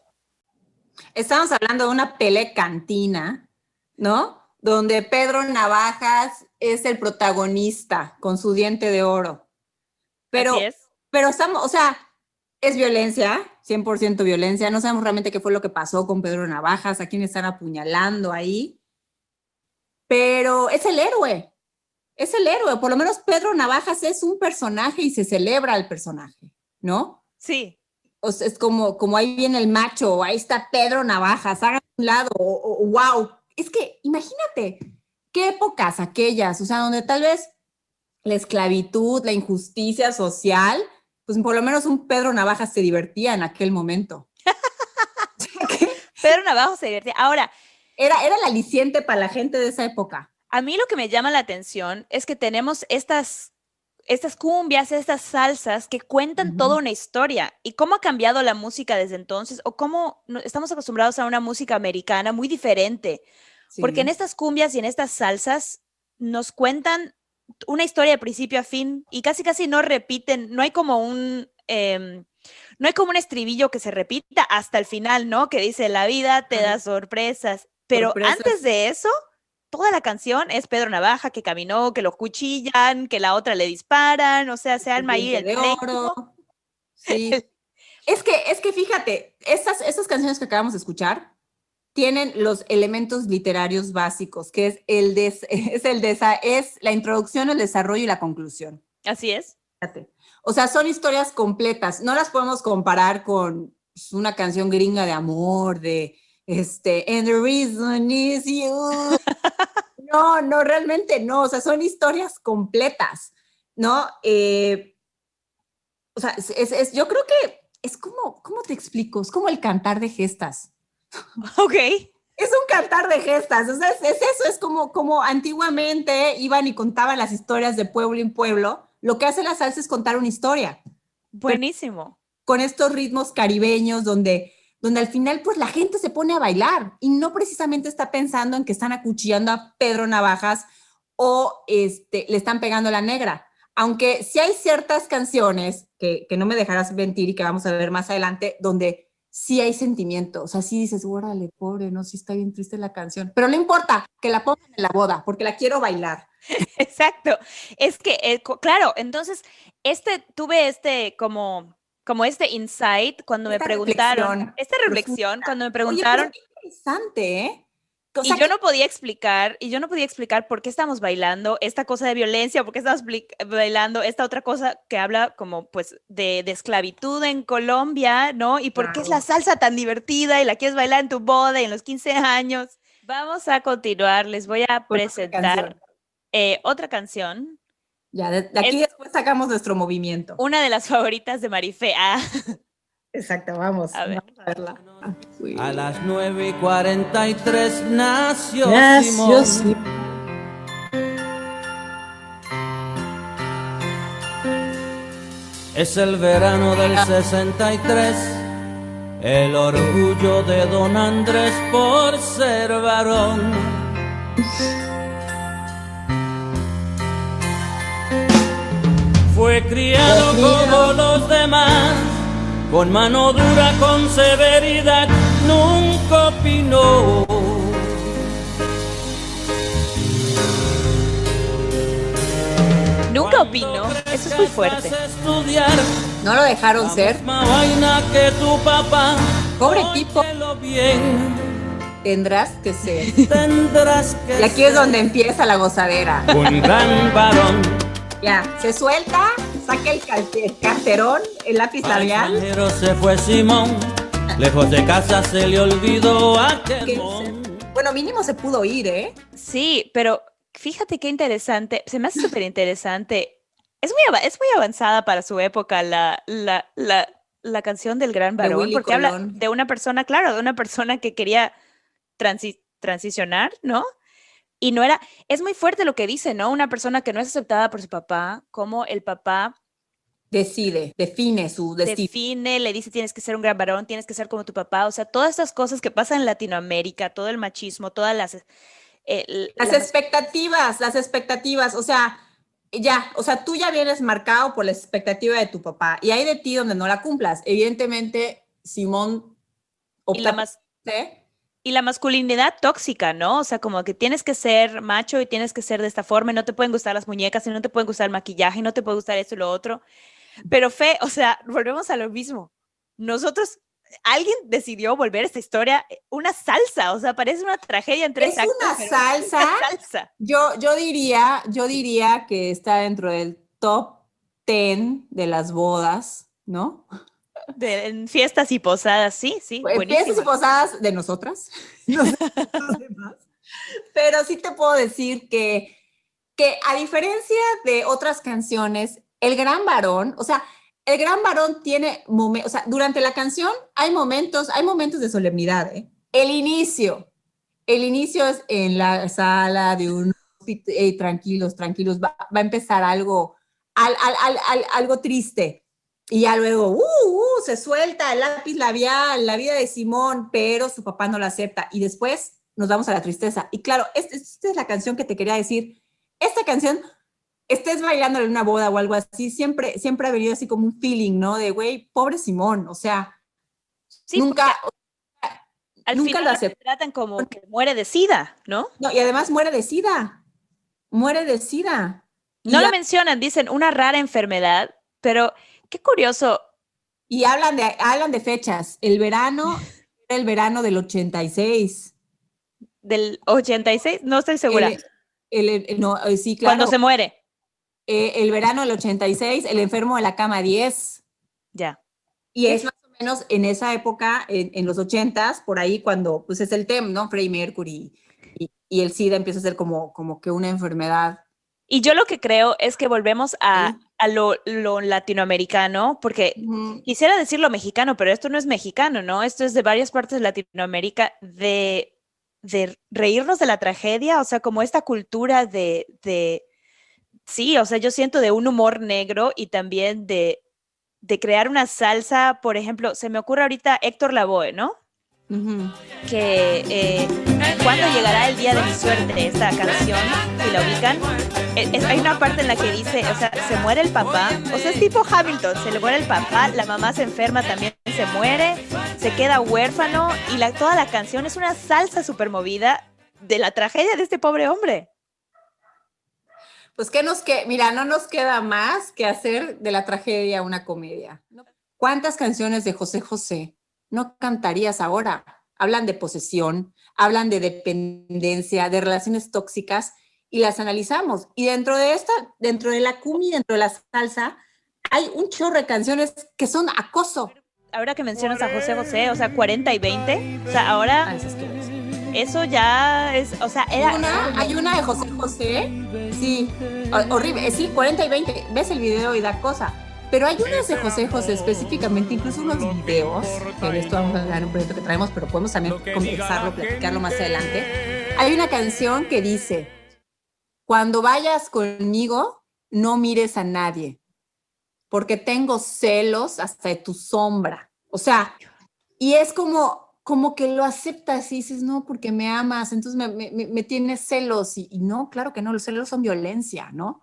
Speaker 5: Estamos hablando de una pelea cantina, ¿no? Donde Pedro Navajas es el protagonista con su diente de oro. Pero,
Speaker 2: Así es.
Speaker 5: pero estamos, o sea, es violencia, 100% violencia. No sabemos realmente qué fue lo que pasó con Pedro Navajas, a quién están apuñalando ahí. pero es el héroe. Es el héroe. Por lo menos Pedro Navajas es un personaje y se celebra al personaje, ¿no?
Speaker 2: Sí.
Speaker 5: O sea, es como, como ahí viene el macho, ahí está Pedro Navajas, haga un lado, o- o- wow. Es que imagínate, qué épocas aquellas, o sea, donde tal vez la esclavitud, la injusticia social, pues por lo menos un Pedro Navajas se divertía en aquel momento.
Speaker 2: Pedro Navajo se divertía. Ahora,
Speaker 5: Era, era el aliciente para la gente de esa época.
Speaker 2: a mí lo que me llama la atención es que tenemos estas, estas cumbias, estas salsas que cuentan toda una historia. ¿Y cómo ha cambiado la música desde entonces? ¿O cómo estamos acostumbrados a una música americana muy diferente? Porque en estas cumbias y en estas salsas nos cuentan una historia de principio a fin y casi casi no repiten, no hay como un... em, no hay como un estribillo que se repita hasta el final, ¿no? Que dice, la vida te da sorpresas. Pero
Speaker 5: Sorpresas.
Speaker 2: antes de eso, toda la canción es Pedro Navaja que caminó, que lo cuchillan, que la otra le disparan, o sea, se arma ahí el
Speaker 5: de oro. Sí. es que, es que fíjate, estas, estas canciones que acabamos de escuchar tienen los elementos literarios básicos, que es el des- es el desa- es la introducción, el desarrollo y la conclusión.
Speaker 2: Así es.
Speaker 5: O sea, son historias completas. No las podemos comparar con pues, una canción gringa de amor, de este, and the reason is you. No, no, realmente no. O sea, son historias completas, ¿no? Eh, o sea, es- es- yo creo que es como, ¿cómo te explico? Es como el cantar de gestas.
Speaker 2: Ok.
Speaker 5: Es un cantar de gestas, o sea, es, es eso, es como, como antiguamente iban y contaban las historias de pueblo en pueblo. Lo que hace la salsa es contar una historia
Speaker 2: Buenísimo.
Speaker 5: con estos ritmos caribeños donde, donde al final pues la gente se pone a bailar y no precisamente está pensando en que están acuchillando a Pedro Navajas o este, le están pegando la negra. Aunque sí hay ciertas canciones que, que no me dejarás mentir y que vamos a ver más adelante, donde sí hay sentimiento. O sea, sí dices, órale, pobre, no, sí está bien triste la canción. Pero no importa, que la pongan en la boda, porque la quiero bailar.
Speaker 2: Exacto. Es que, eh, claro, entonces, este, tuve este como, como este insight cuando me preguntaron,
Speaker 5: reflexión
Speaker 2: esta reflexión, cuando me
Speaker 5: Oye, pero
Speaker 2: preguntaron,
Speaker 5: qué interesante, ¿eh?
Speaker 2: Y yo
Speaker 5: que-
Speaker 2: no podía explicar, y yo no podía explicar por qué estamos bailando esta cosa de violencia, por qué estamos bailando esta otra cosa que habla como pues de, de esclavitud en Colombia, ¿no? Y por qué es la salsa tan divertida y la quieres bailar en tu boda y en los 15 años. Vamos a continuar, les voy a
Speaker 5: otra
Speaker 2: presentar
Speaker 5: canción.
Speaker 2: eh, otra canción,
Speaker 5: Ya, de, de aquí
Speaker 2: Es-
Speaker 5: después sacamos nuestro movimiento.
Speaker 2: una de las favoritas de Marife. Ah,
Speaker 5: Exacto, vamos.
Speaker 2: A ver.
Speaker 5: Vamos a verla.
Speaker 6: A las 9 y 43 nació,
Speaker 1: Nació
Speaker 6: Simón. Es el verano del 63, el orgullo de don Andrés por ser varón. Fue criado como los demás, con mano dura, con severidad, nunca opinó.
Speaker 2: nunca opino, eso es muy fuerte.
Speaker 6: Estudiar
Speaker 5: No lo dejaron ser.
Speaker 6: misma vaina que tu papá.
Speaker 5: Pobre tipo. Tendrás que ser.
Speaker 6: tendrás que
Speaker 5: Y aquí es donde empieza la gozadera.
Speaker 6: un gran varón.
Speaker 5: Ya, se suelta, saca el, cal- el carterón, el lápiz
Speaker 6: Al
Speaker 5: labial.
Speaker 6: extranjero se fue Simón, lejos de casa se le olvidó aquel
Speaker 5: Que
Speaker 6: mon.
Speaker 5: Bueno, mínimo se pudo ir, ¿eh?
Speaker 2: Sí, pero fíjate qué interesante, se me hace súper interesante. Es muy, es muy avanzada para su época la, la, la, la canción del gran
Speaker 5: De
Speaker 2: varón,
Speaker 5: Willy
Speaker 2: porque habla de una persona, claro, de una persona que quería transi- transicionar, ¿no? Y no era, es muy fuerte lo que dice, ¿no? Una persona que no es aceptada por su papá, como el papá
Speaker 5: Decide, define su destino.
Speaker 2: define, le dice tienes que ser un gran varón, tienes que ser como tu papá, o sea, todas estas cosas que pasan en Latinoamérica, todo el machismo, todas las... eh,
Speaker 5: Las
Speaker 2: las-
Speaker 5: expectativas, las expectativas, o sea, ya, o sea, tú ya vienes marcado por la expectativa de tu papá y hay de ti donde no la cumplas. Evidentemente, Simón
Speaker 2: y la
Speaker 5: opta por ser,
Speaker 2: Y la masculinidad tóxica, ¿no? O sea, como que tienes que ser macho y tienes que ser de esta forma y no te pueden gustar las muñecas y no te pueden gustar el maquillaje y no te puede gustar esto y lo otro. Pero fe, o sea, volvemos a lo mismo. Nosotros alguien decidió volver esta historia eh, una salsa, o sea, parece una tragedia en tres
Speaker 5: Es
Speaker 2: actos,
Speaker 5: una salsa.
Speaker 2: una salsa.
Speaker 5: Yo, yo diría, yo diría que está dentro del top 10 de las bodas, ¿no?
Speaker 2: De- en fiestas y posadas, sí, sí,
Speaker 5: Pues, Fiestas y posadas de nosotras. Pero sí te puedo decir que, que a diferencia de otras canciones, el gran varón, o sea, el gran varón tiene momentos, o sea, durante la canción hay momentos, hay momentos de solemnidad. ¿eh? El inicio, el inicio es en la sala de un hospit- "Ey, tranquilos, tranquilos, va, va a empezar algo, al- al- al- al- algo triste. Y ya luego, uh, uh, se suelta el lápiz labial, la vida de Simón, pero su papá no la acepta. Y después nos vamos a la tristeza. Y claro, es- esta es la canción que te quería decir. Esta canción, estés bailando en una boda o algo así, siempre, siempre ha venido así como un feeling, ¿no? De, güey, pobre Simón, o sea,
Speaker 2: Sí,
Speaker 5: nunca,
Speaker 2: Al
Speaker 5: nunca
Speaker 2: final
Speaker 5: lo aceptó.
Speaker 2: tratan como que muere de sida, ¿no?
Speaker 5: no, y además muere de sida, muere de sida. Y
Speaker 2: No lo
Speaker 5: ya-
Speaker 2: mencionan, dicen una rara enfermedad, pero qué curioso.
Speaker 5: Y hablan de, hablan de fechas. El verano era el verano del 86.
Speaker 2: Del 86, no estoy segura.
Speaker 5: El, el- el- no, eh, sí, claro.
Speaker 2: Cuando se muere.
Speaker 5: eh, el verano del 86, el enfermo de la cama 10.
Speaker 2: Ya.
Speaker 5: Y es más o menos en esa época, en, en los 80s, por ahí cuando, pues es el tema, ¿no? Freddie Mercury y, y el SIDA empieza a ser como, como que una enfermedad.
Speaker 2: Y yo lo que creo es que volvemos a, a lo, lo latinoamericano, porque
Speaker 5: Ujú.
Speaker 2: quisiera decir lo mexicano, pero esto no es mexicano, ¿no? Esto es de varias partes de Latinoamérica, de, de reírnos de la tragedia, o sea, como esta cultura de, de, sí, o sea, yo siento de un humor negro y también de, de crear una salsa, por ejemplo, se me ocurre ahorita Héctor Lavoe, ¿no? Que eh, cuando llegará el día de mi suerte, esta canción, si la ubican, eh, hay una parte en la que dice, o sea, se muere el papá, o sea, es tipo Hamilton, se le muere el papá, la mamá se enferma, también se muere, se queda huérfano y la, toda la canción es una salsa súper movida de la tragedia de este pobre hombre.
Speaker 5: Pues que nos que, mira, no nos queda más que hacer de la tragedia una comedia. ¿Cuántas canciones de José José no cantarías ahora? Hablan de posesión, hablan de dependencia, de relaciones tóxicas y las analizamos. Y dentro de esta, dentro de la cumbia, dentro de la salsa, hay un chorro de canciones que son acoso.
Speaker 2: Ahora que mencionas a José José, o sea, 40 y 20, o sea, ahora
Speaker 5: Ah,
Speaker 2: eso ya es, o sea, era...
Speaker 5: una, hay una de José José, sí, ho- horrible, sí, 40 y 20, ves el video y da cosa. Pero hay unas de José José específicamente, incluso unos videos, que de esto vamos a hablar en un proyecto que traemos, pero podemos también conversarlo, platicarlo más adelante. Hay una canción que dice, cuando vayas conmigo, no mires a nadie, porque tengo celos hasta de tu sombra. O sea, y es como, como que lo aceptas y dices, no, porque me amas, entonces me, me, me- me tienes celos. Y, y no, claro que no, los celos son violencia, ¿no?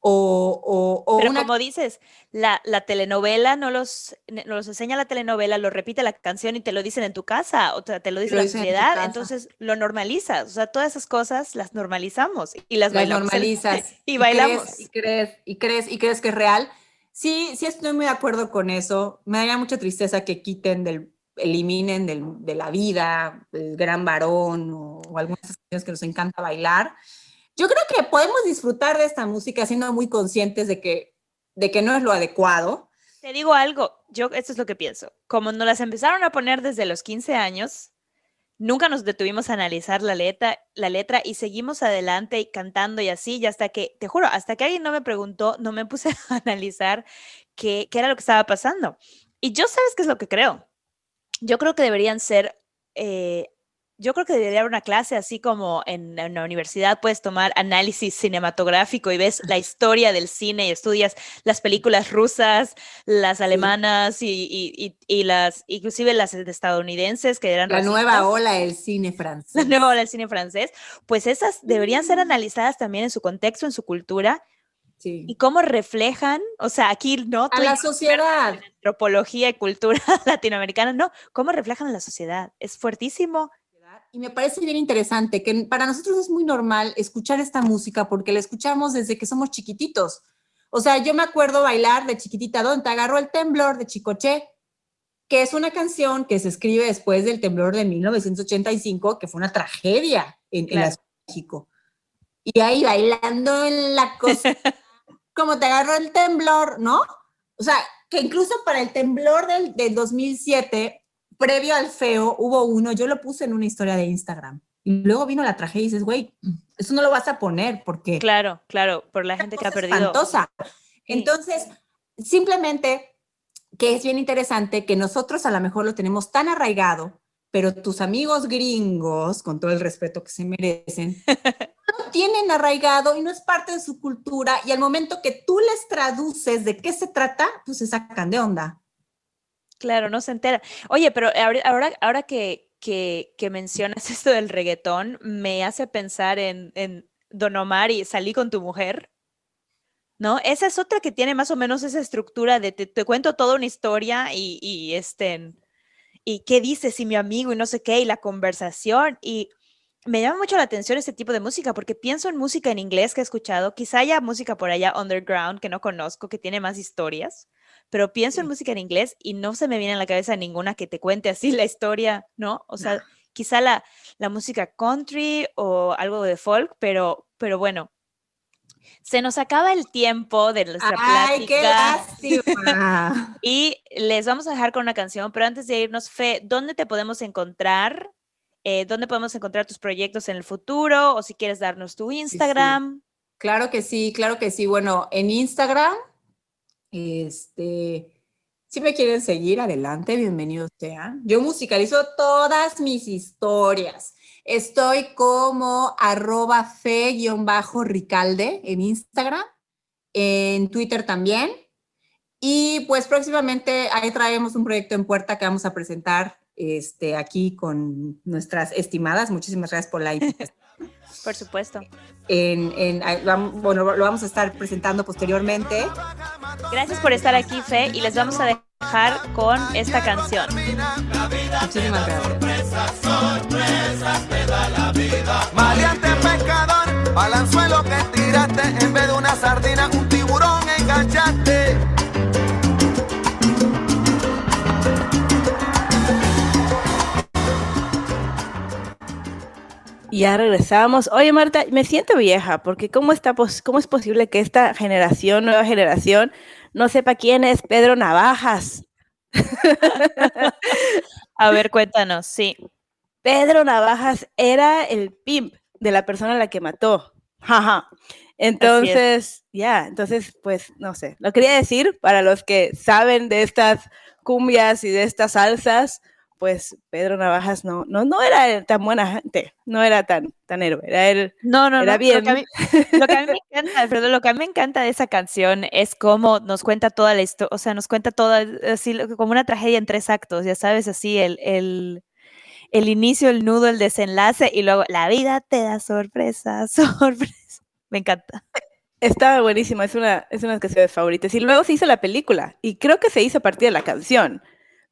Speaker 5: O, o, o
Speaker 2: Pero
Speaker 5: una...
Speaker 2: como dices, la, la telenovela no los, no los enseña la telenovela, lo repite la canción y te lo dicen en tu casa, o te lo dice
Speaker 5: lo
Speaker 2: la
Speaker 5: en
Speaker 2: sociedad, entonces lo normalizas. O sea, todas esas cosas las normalizamos y las,
Speaker 5: las
Speaker 2: bailamos. en-
Speaker 5: normalizas.
Speaker 2: y bailamos.
Speaker 5: Crees, y crees, y crees, y crees que es real. Sí, sí estoy muy de acuerdo con eso. Me daría mucha tristeza que quiten del, eliminen del, de la vida, el gran varón o, o algunas canciones que nos encanta bailar. Yo creo que podemos disfrutar de esta música siendo muy conscientes de que, de que no es lo adecuado.
Speaker 2: Te digo algo, yo esto es lo que pienso. Como nos las empezaron a poner desde los 15 años, nunca nos detuvimos a analizar la letra, la letra y seguimos adelante y cantando y así, y hasta que, te juro, hasta que alguien no me preguntó, no me puse a analizar qué, qué era lo que estaba pasando. Y yo sabes qué es lo que creo. Yo creo que deberían ser, eh, yo creo que debería haber una clase así como en, en la universidad puedes tomar análisis cinematográfico y ves la historia del cine y estudias las películas rusas, las alemanas y, y- y- y las, inclusive las estadounidenses que eran
Speaker 5: La
Speaker 2: racistas,
Speaker 5: nueva ola del cine francés.
Speaker 2: la nueva ola del cine francés, pues esas deberían ser analizadas también en su contexto, en su cultura
Speaker 5: Sí.
Speaker 2: y cómo reflejan, o sea, aquí no
Speaker 5: A la sociedad.
Speaker 2: antropología y cultura latinoamericana, no, cómo reflejan a la sociedad, es fuertísimo.
Speaker 5: Y me parece bien interesante que para nosotros es muy normal escuchar esta música porque la escuchamos desde que somos chiquititos. O sea, yo me acuerdo bailar de chiquitita, ¿dónde te agarró el temblor de Chicoche? que es una canción que se escribe después del temblor de 1985, que fue una tragedia en, en la
Speaker 2: Claro.
Speaker 5: Ciudad de México. Y ahí bailando en la cosa, como te agarró el temblor, ¿no? O sea, que incluso para el temblor del, del 2007, previo al feo, hubo uno, yo lo puse en una historia de Instagram. Y luego vino la tragedia y dices, güey, eso no lo vas a poner porque
Speaker 2: Claro, claro, por la gente que ha perdido.
Speaker 5: espantosa. Entonces, simplemente que es bien interesante que nosotros a lo mejor lo tenemos tan arraigado, pero tus amigos gringos, con todo el respeto que se merecen, no tienen arraigado y no es parte de su cultura y al momento que tú les traduces de qué se trata, pues se sacan de onda.
Speaker 2: Claro, no se entera. Oye, pero ahora, ahora, que, que, que mencionas esto del reggaetón, me hace pensar en, en Don Omar y Salí con tu mujer. ¿No? Esa es otra que tiene más o menos esa estructura de te, te cuento toda una historia y, y este, y qué dices y mi amigo y no sé qué, y la conversación. Y me llama mucho la atención este tipo de música porque pienso en música en inglés que he escuchado. Quizá haya música por allá underground que no conozco, que tiene más historias pero pienso en música en inglés y no se me viene a la cabeza ninguna que te cuente así la historia, ¿no? O sea, quizá la, la música country o algo de folk, pero, pero bueno, se nos acaba el tiempo de nuestra
Speaker 5: ¡Ay, qué
Speaker 2: plática
Speaker 5: lástima!
Speaker 2: y les vamos a dejar con una canción, pero antes de irnos, Fe, ¿dónde te podemos encontrar? Eh, ¿Dónde podemos encontrar tus proyectos en el futuro? O si quieres darnos tu Instagram.
Speaker 5: Claro que sí, claro que sí. Bueno, en Instagram, este, si me quieren seguir, adelante, bienvenidos sean. Yo musicalizo todas mis historias. Estoy como arroba fe-ricalde en Instagram, en Twitter también. Y pues próximamente ahí traemos un proyecto en puerta que vamos a presentar este, aquí con nuestras estimadas. Muchísimas gracias por la invitación.
Speaker 2: Por supuesto.
Speaker 5: En, en- bueno, lo vamos a estar presentando posteriormente.
Speaker 2: Gracias por estar aquí, Fe, y les vamos a dejar con esta canción.
Speaker 5: Muchísimas gracias.
Speaker 7: Maleante pescador, balanzuelo que tiraste, en vez de una sardina, un tiburón enganchaste.
Speaker 1: Ya regresamos. Oye, Marta, me siento vieja, porque ¿cómo, está pos- ¿cómo es posible que esta generación, nueva generación, no sepa quién es Pedro Navajas?
Speaker 2: A ver, cuéntanos, sí.
Speaker 1: Pedro Navajas era el pimp de la persona a la que mató. Jaja. Entonces, ya, entonces, pues, no sé. Lo quería decir para los que saben de estas cumbias y de estas salsas, pues Pedro Navajas no, no, no era tan buena gente, no era tan, tan héroe, era él.
Speaker 2: No, no,
Speaker 1: Era
Speaker 2: no.
Speaker 1: bien.
Speaker 2: Lo que, a mí, lo que a mí me encanta, Alfredo, lo que a mí me encanta de esa canción es cómo nos cuenta toda la historia, o sea, nos cuenta toda, así como una tragedia en tres actos, ya sabes, así el, el, el inicio, el nudo, el desenlace y luego la vida te da sorpresa, sorpresa. Me encanta.
Speaker 1: Estaba buenísima, es una, es una de mis canciones favoritas. Y luego se hizo la película, y creo que se hizo a partir de la canción,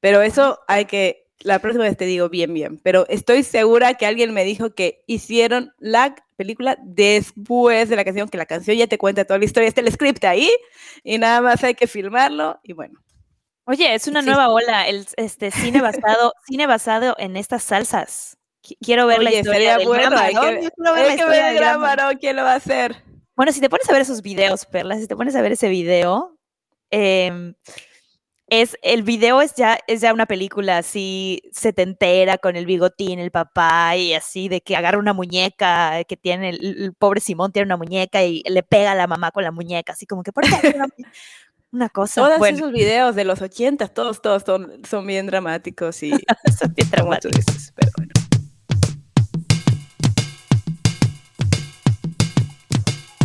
Speaker 1: pero eso hay que, la próxima vez te digo bien, bien, pero estoy segura que alguien me dijo que hicieron la película después de la canción, que la canción ya te cuenta toda la historia, está el script ahí, y nada más hay que filmarlo, y bueno.
Speaker 2: Oye, es una
Speaker 1: Sí.
Speaker 2: nueva ola, el este cine basado, cine basado en estas salsas. Qui- Quiero ver la
Speaker 1: Oye,
Speaker 2: historia
Speaker 1: sería
Speaker 2: del
Speaker 1: bueno,
Speaker 2: Gran
Speaker 1: hay que,
Speaker 2: yo ver la
Speaker 1: hay que
Speaker 2: historia
Speaker 1: ver el
Speaker 2: Varón.
Speaker 1: Varón, quién lo va a hacer.
Speaker 2: Bueno, si te pones a ver esos videos, Perla, si te pones a ver ese video, em, es, el video es ya, es ya una película así setentera con el bigotín, el papá y así de que agarra una muñeca que tiene, el, el pobre Simón tiene una muñeca y le pega a la mamá con la muñeca, así como que por qué una, muñe-?" una cosa.
Speaker 1: Todos
Speaker 2: bueno,
Speaker 1: esos videos de los 80, todos, todos son, son bien dramáticos y
Speaker 2: son bien dramáticos.
Speaker 1: dices, pero bueno.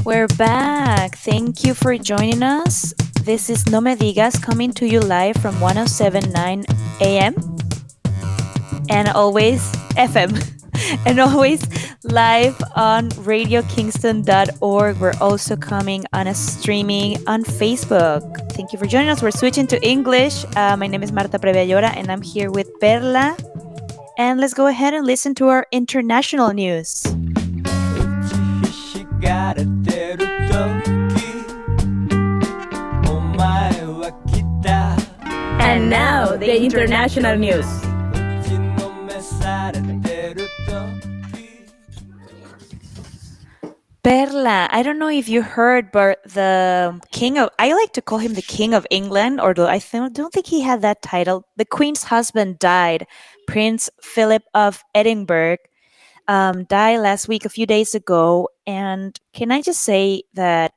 Speaker 2: We're back. Thank you for joining us. This is No Me Digas coming to you live from 1079 AM and always FM and always live on radiokingston.org. We're also coming on a streaming on Facebook. Thank you for joining us. We're switching to English. Uh, my name is Marta Prevallora and I'm here with Perla. And let's go ahead and listen to our international news.
Speaker 1: And now, the international news.
Speaker 2: Perla, I don't know if you heard, but the king of I like to call him the king of England, although I don't think he had that title. The queen's husband died, Prince Philip of Edinburgh, um, died last week, a few days ago. And can I just say that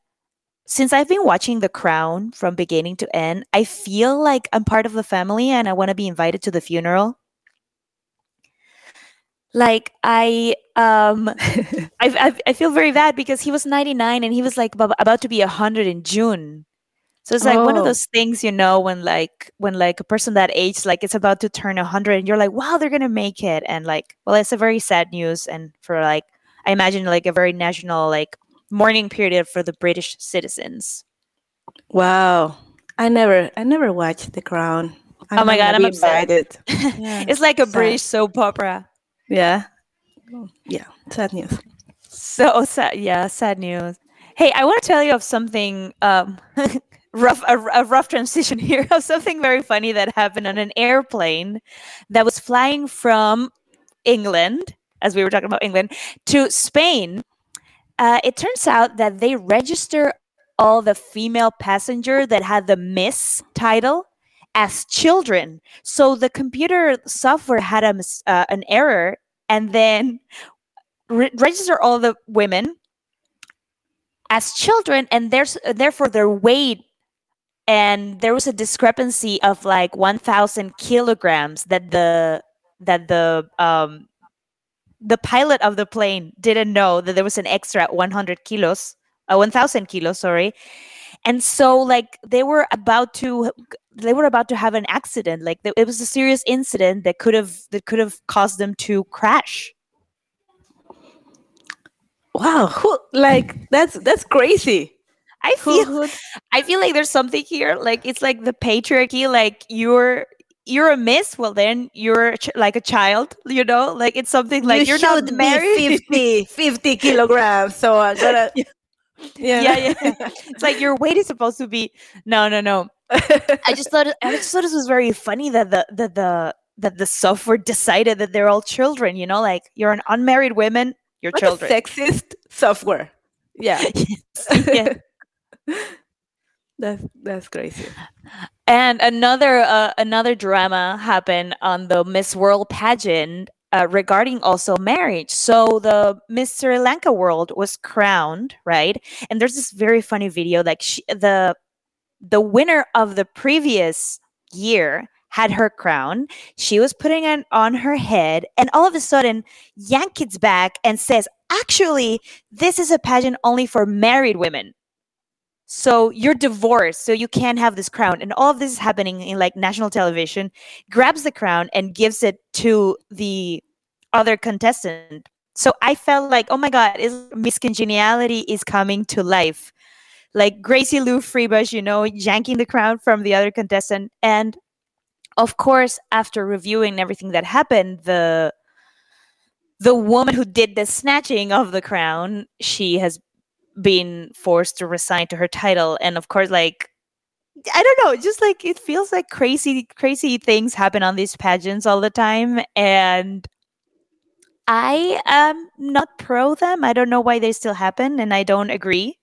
Speaker 2: since I've been watching The Crown from beginning to end, I feel like I'm part of the family and I want to be invited to the funeral. Like I um I, I I feel very bad because he was 99 and he was like about to be 100 in June. So it's like one of
Speaker 1: Oh.
Speaker 2: those things, you know, when like when like a person that age like it's about to turn 100 and you're like, "Wow, they're going to make it." And like, well, it's a very sad news and for like I imagine like a very national like mourning period for the British citizens.
Speaker 1: Wow. I never I never watched The Crown. I
Speaker 2: Oh my God, I'm upset.
Speaker 1: Yeah,
Speaker 2: It's like a
Speaker 1: sad.
Speaker 2: British soap opera.
Speaker 1: Yeah. Yeah. Sad news.
Speaker 2: So sad. Yeah, sad news. Hey, I want to tell you of something um, rough, a, a rough transition here of something very funny that happened on an airplane that was flying from England, as we were talking about England, to Spain. Uh, it turns out that they register all the female passenger that had the Miss title as children. So the computer software had a, uh, an error, and then re- register all the women as children and there's therefore their weight and there was a discrepancy of like 1000 kilograms that the that the um the pilot of the plane didn't know that there was an extra 100 kilos uh, 1000 kilos sorry and so like they were about to they were about to have an accident like it was a serious incident that could have that could have caused them to crash
Speaker 1: Wow. Who like that's that's crazy.
Speaker 2: I feel I feel like there's something here. Like it's like the patriarchy. Like you're you're a miss. Well, then you're ch- like a child. You know, like it's something like
Speaker 1: you
Speaker 2: are not married.
Speaker 1: 50, 50 kilograms. So I'm gonna yeah.
Speaker 2: yeah, yeah. It's like your weight is supposed to be. No, no, no. I just thought it- I just thought this was very funny that the that the that the software decided that they're all children. You know, like you're an unmarried woman. You're
Speaker 1: What
Speaker 2: children.
Speaker 1: sexist software. Yeah.
Speaker 2: yeah.
Speaker 1: That's that's crazy.
Speaker 2: And another uh, another drama happened on the Miss World pageant uh, regarding also marriage. So the Miss Sri Lanka World was crowned, right? And there's this very funny video. Like she, the the winner of the previous year had her crown. She was putting it on her head, and all of a sudden, yank it's back and says, "Actually, this is a pageant only for married women." So you're divorced, so you can't have this crown. And all of this is happening in like national television. Grabs the crown and gives it to the other contestant. So I felt like, oh my god, is miscongeniality is coming to life. Like Gracie Lou Freebush, you know, yanking the crown from the other contestant. And of course, after reviewing everything that happened, the the woman who did the snatching of the crown, she has been forced to resign to her title and of course like i don't know just like it feels like crazy crazy things happen on these pageants all the time and i am not pro them. I don't know why they still happen and i don't agree.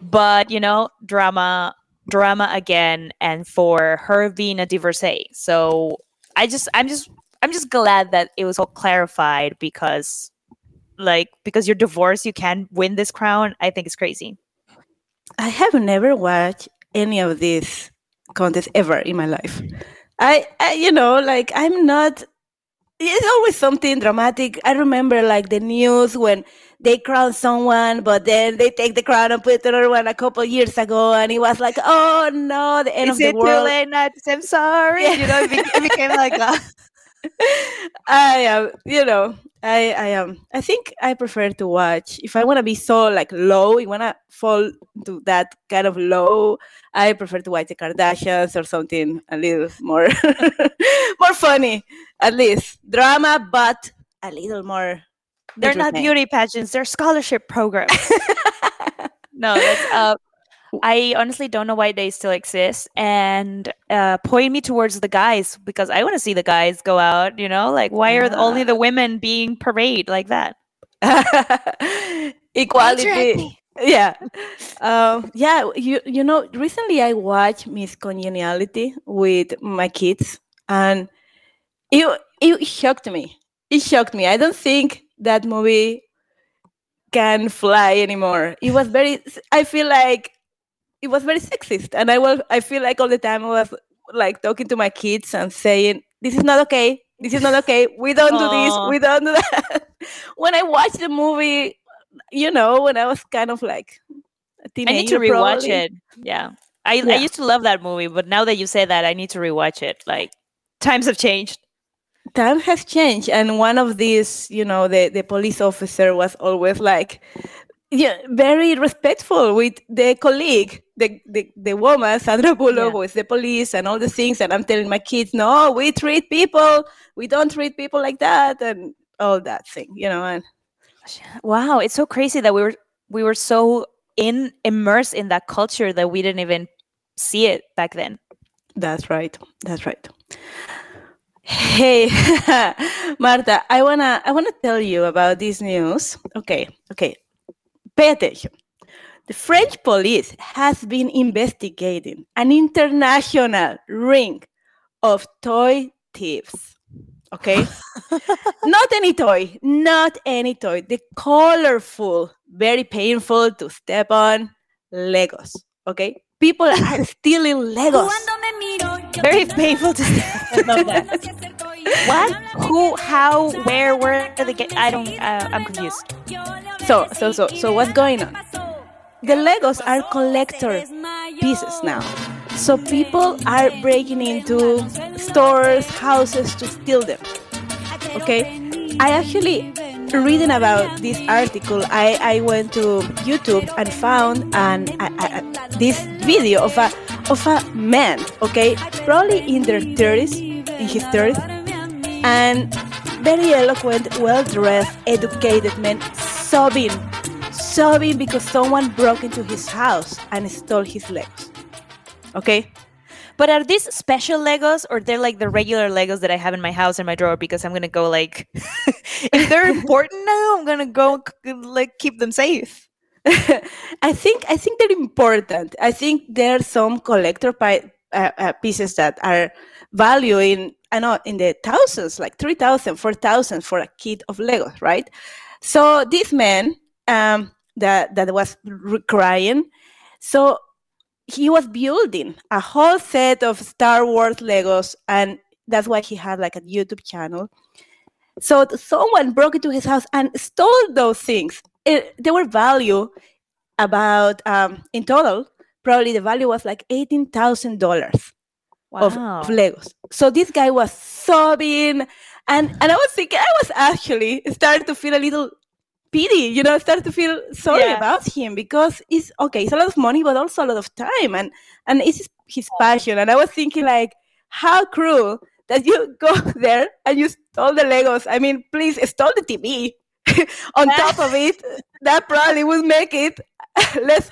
Speaker 2: But you know drama drama again and for her being a divorcee. So i just i'm just i'm just glad that it was all clarified because like because you're divorced you can't win this crown i think it's crazy
Speaker 1: I have never watched any of these contests ever in my life. I, I you know, like I'm not it's always something dramatic. I remember like the news when they crown someone, but then they take the crown and put another one a couple years ago, and it was like, oh no, the end of the world.
Speaker 2: late now I'm sorry? You know, it, bec- it became like a,
Speaker 1: I am, you know, I I am. I think I prefer to watch if I want to be so like low, you want to fall to that kind of low. I prefer to watch the Kardashians or something a little more more funny, at least drama, but a little more.
Speaker 2: they're not beauty pageants; they're scholarship programs. no, that's uh, I honestly don't know why they still exist. And uh, point me towards the guys because I want to see the guys go out. You know, like why are only the women being parade like that?
Speaker 1: Equality. Yeah. Um, yeah, you you know, recently I watched Miss Congeniality with my kids and it it shocked me. It shocked me. I don't think that movie can fly anymore. It was very I feel like it was very sexist and I was I feel like all the time I was like talking to my kids and saying this is not okay. This is not okay. We don't do this. We don't do that. when I watched the movie, you know, when I was kind of like a teenager, i
Speaker 2: need to rewatch
Speaker 1: probably.
Speaker 2: it. Yeah. I,
Speaker 1: Yeah.
Speaker 2: I used to love that movie, but now that you say that, I need to rewatch it. Like times have changed.
Speaker 1: time has changed and one of these you know the, the police officer was always like yeah, very respectful with the colleague the, the, the woman sandra bullock
Speaker 2: Yeah.
Speaker 1: with the police and all the things and i'm telling my kids no we treat people we don't treat people like that and all that thing you know and
Speaker 2: Wow, it's so crazy that we were we were so in immersed in that culture that we didn't even see it back then.
Speaker 1: That's right. That's right. Hey, Marta, I wanna I wanna tell you about this news. Okay, okay. Pay attention. The French police has been investigating an international ring of toy thieves. Okay? not any toy, not any toy. The colorful, very painful to step on Legos. Okay? People are stealing Legos.
Speaker 2: Very painful to step that. What? Who? How? Where? Where do they get? I don't. Uh, I'm confused.
Speaker 1: So, so, so, so, what's going on? The Legos are collector pieces now. So people are breaking into stores, houses to steal them. Okay? I actually reading about this article. I, I went to YouTube and found an a, a, this video of a of a man. Okay, probably in their thirties, in his thirties, and very eloquent, well dressed, educated man sobbing, sobbing because someone broke into his house and stole his Legos. Okay?
Speaker 2: But are these special Legos or they're like the regular Legos that I have in my house in my drawer because I'm gonna go like if they're important now, I'm gonna go like keep them safe.
Speaker 1: I think I think they're important. I think there are some collector pi- uh, uh, pieces that are value in I know in the thousands, like 3,000, 4,000 for a kit of Legos, right? So this man um, that that was crying, so he was building a whole set of Star Wars Legos, and that's why he had like a YouTube channel. So someone broke into his house and stole those things. It, they were value about um, in total. Probably the value was like eighteen thousand dollars of, of Legos. So this guy was sobbing, and and I was thinking, I was actually starting to feel a little pity, you know, I started to feel sorry
Speaker 2: Yeah.
Speaker 1: about him because it's okay, it's a lot of money, but also a lot of time, and and it's his, his passion. And I was thinking, like, how cruel that you go there and you stole the Legos. I mean, please stole the TV. On top of it, that probably would make it less,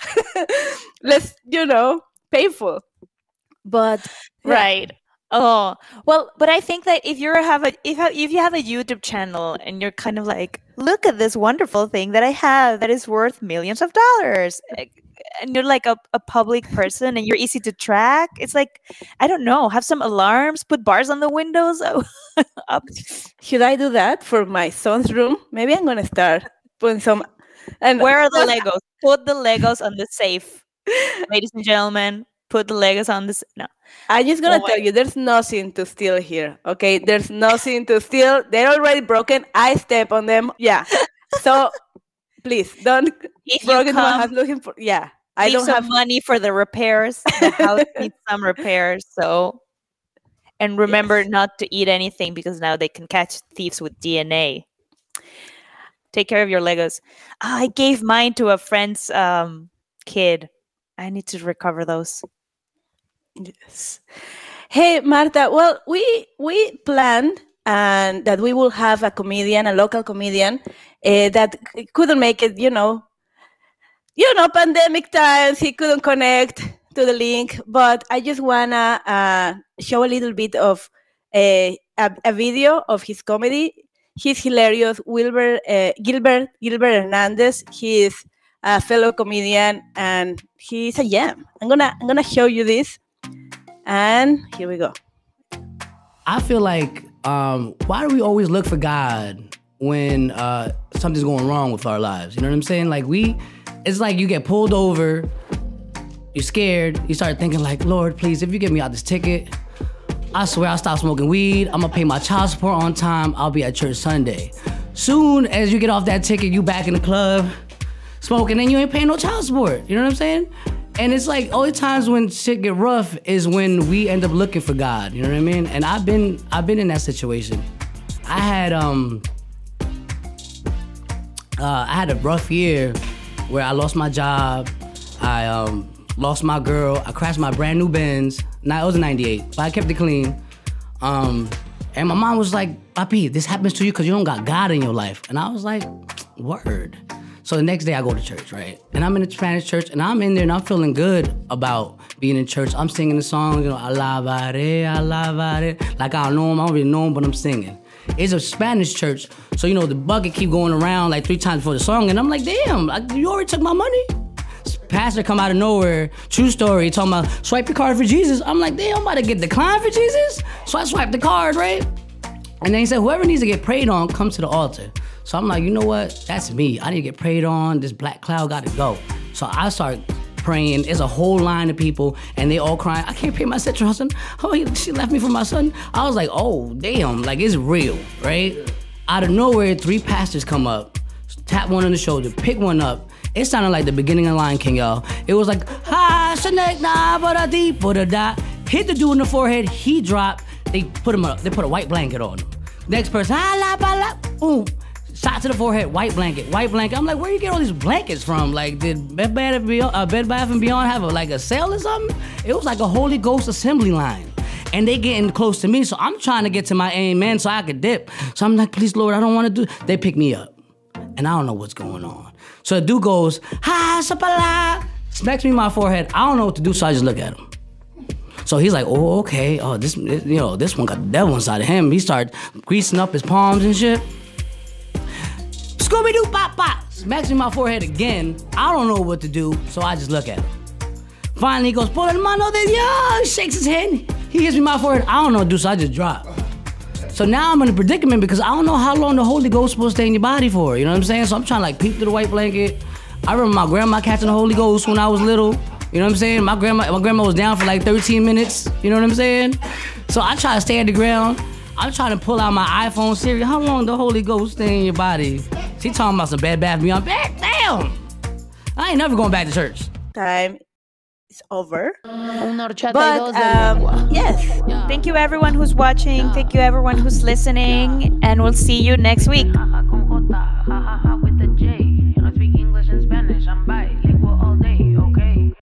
Speaker 1: less, you know, painful. But yeah.
Speaker 2: Right. Oh well, but I think that if you have a if if you have a YouTube channel and you're kind of like, look at this wonderful thing that I have that is worth millions of dollars, and you're like a, a public person and you're easy to track. It's like I don't know, have some alarms, put bars on the windows. Oh,
Speaker 1: should I do that for my son's room? Maybe I'm gonna start putting some. And
Speaker 2: Where are the Legos? Put the Legos on the safe, ladies and gentlemen. Put the Legos on the s- no.
Speaker 1: I'm just gonna
Speaker 2: Oh,
Speaker 1: tell you, there's nothing to steal here. Okay, there's nothing to steal. They're already broken. I step on them. Yeah. So please don't
Speaker 2: If you
Speaker 1: broke into my
Speaker 2: come,
Speaker 1: looking for. Yeah, I don't have.
Speaker 2: money for the repairs. The house needs some repairs. So, and remember not to eat anything because now they can catch thieves with DNA. Take care of your Legos. Ah, I gave mine to a friend's um, kid. I need to recover those.
Speaker 1: Yes. Hey, Marta. Well, we we planned and that we will have a comedian, a local comedian, uh, that couldn't make it. You know, you know, pandemic times, he couldn't connect to the link, but I just wanna uh, show a little bit of a, a, a video of his comedy. He's hilarious. Wilbur, uh, Gilbert, Gilbert Hernandez. He's a fellow comedian, and he's a gem. I'm gonna, I'm gonna show you this, and here we go.
Speaker 8: I feel like um, why do we always look for God when uh, something's going wrong with our lives? You know what I'm saying? Like we, it's like you get pulled over, you're scared, you start thinking like, Lord, please, if you get me out this ticket, I swear I'll stop smoking weed. I'm gonna pay my child support on time. I'll be at church Sunday. Soon as you get off that ticket, you back in the club smoking, and you ain't paying no child support. You know what I'm saying? And it's like only times when shit get rough is when we end up looking for God. You know what I mean? And I've been I've been in that situation. I had um uh, I had a rough year where I lost my job. I um, lost my girl. I crashed my brand new Benz. Now it was a '98, but I kept it clean. Um, and my mom was like, "Papi, this happens to you because you don't got God in your life." And I was like, "Word." So the next day I go to church, right? And I'm in the Spanish church, and I'm in there, and I'm feeling good about being in church. I'm singing the song, you know, alabare, alabare. Like I don't know him, I don't really know him, but I'm singing. It's a Spanish church, so you know the bucket keep going around like three times before the song, and I'm like, damn, like, you already took my money. Pastor come out of nowhere, true story, talking about swipe your card for Jesus. I'm like, damn, I'm about to get declined for Jesus. So I swipe the card, right? And then he said, whoever needs to get prayed on, come to the altar. So I'm like, you know what? That's me. I need to get prayed on. This black cloud got to go. So I start praying. There's a whole line of people, and they all crying. I can't pay my central son. Oh, he, she left me for my son. I was like, oh, damn, like it's real, right? Out of nowhere, three pastors come up, tap one on the shoulder, pick one up. It sounded like the beginning of Lion King, y'all. It was like, ha. Hit the dude in the forehead. He dropped. They put him up. They put a white blanket on him. Next person, ah la ba la, boom. Shot to the forehead, white blanket, white blanket. I'm like, where you get all these blankets from? Like, did Bed Bath and Beyond, uh, Bed Bath and Beyond have a, like a sale or something? It was like a Holy Ghost assembly line. And they getting close to me, so I'm trying to get to my amen so I could dip. So I'm like, please, Lord, I don't want to do. They pick me up, and I don't know what's going on. So the dude goes, ha, sapala, smacks me in my forehead. I don't know what to do, so I just look at him. So he's like, oh, okay. Oh, this, you know, this one got the devil inside of him. He started greasing up his palms and shit. Scooby Doo pop pop smacks me in my forehead again. I don't know what to do, so I just look at him. Finally, he goes, Por el mano de Dios, shakes his head. He hits me in my forehead. I don't know what to do, so I just drop. So now I'm in a predicament because I don't know how long the Holy Ghost is supposed to stay in your body for. You know what I'm saying? So I'm trying to like peep through the white blanket. I remember my grandma catching the Holy Ghost when I was little. You know what I'm saying? My grandma, my grandma was down for like 13 minutes. You know what I'm saying? So I try to stay at the ground. I'm trying to pull out my iPhone Siri. How long the Holy Ghost stay in your body? She talking about some bad bath beyond. Bad, damn! I ain't never going back to church.
Speaker 1: Time is over.
Speaker 9: Un horchata y
Speaker 1: But
Speaker 9: dos de lengua.
Speaker 1: um, yes,
Speaker 2: Thank you, everyone who's watching. Thank you, everyone who's listening. And we'll see you next week.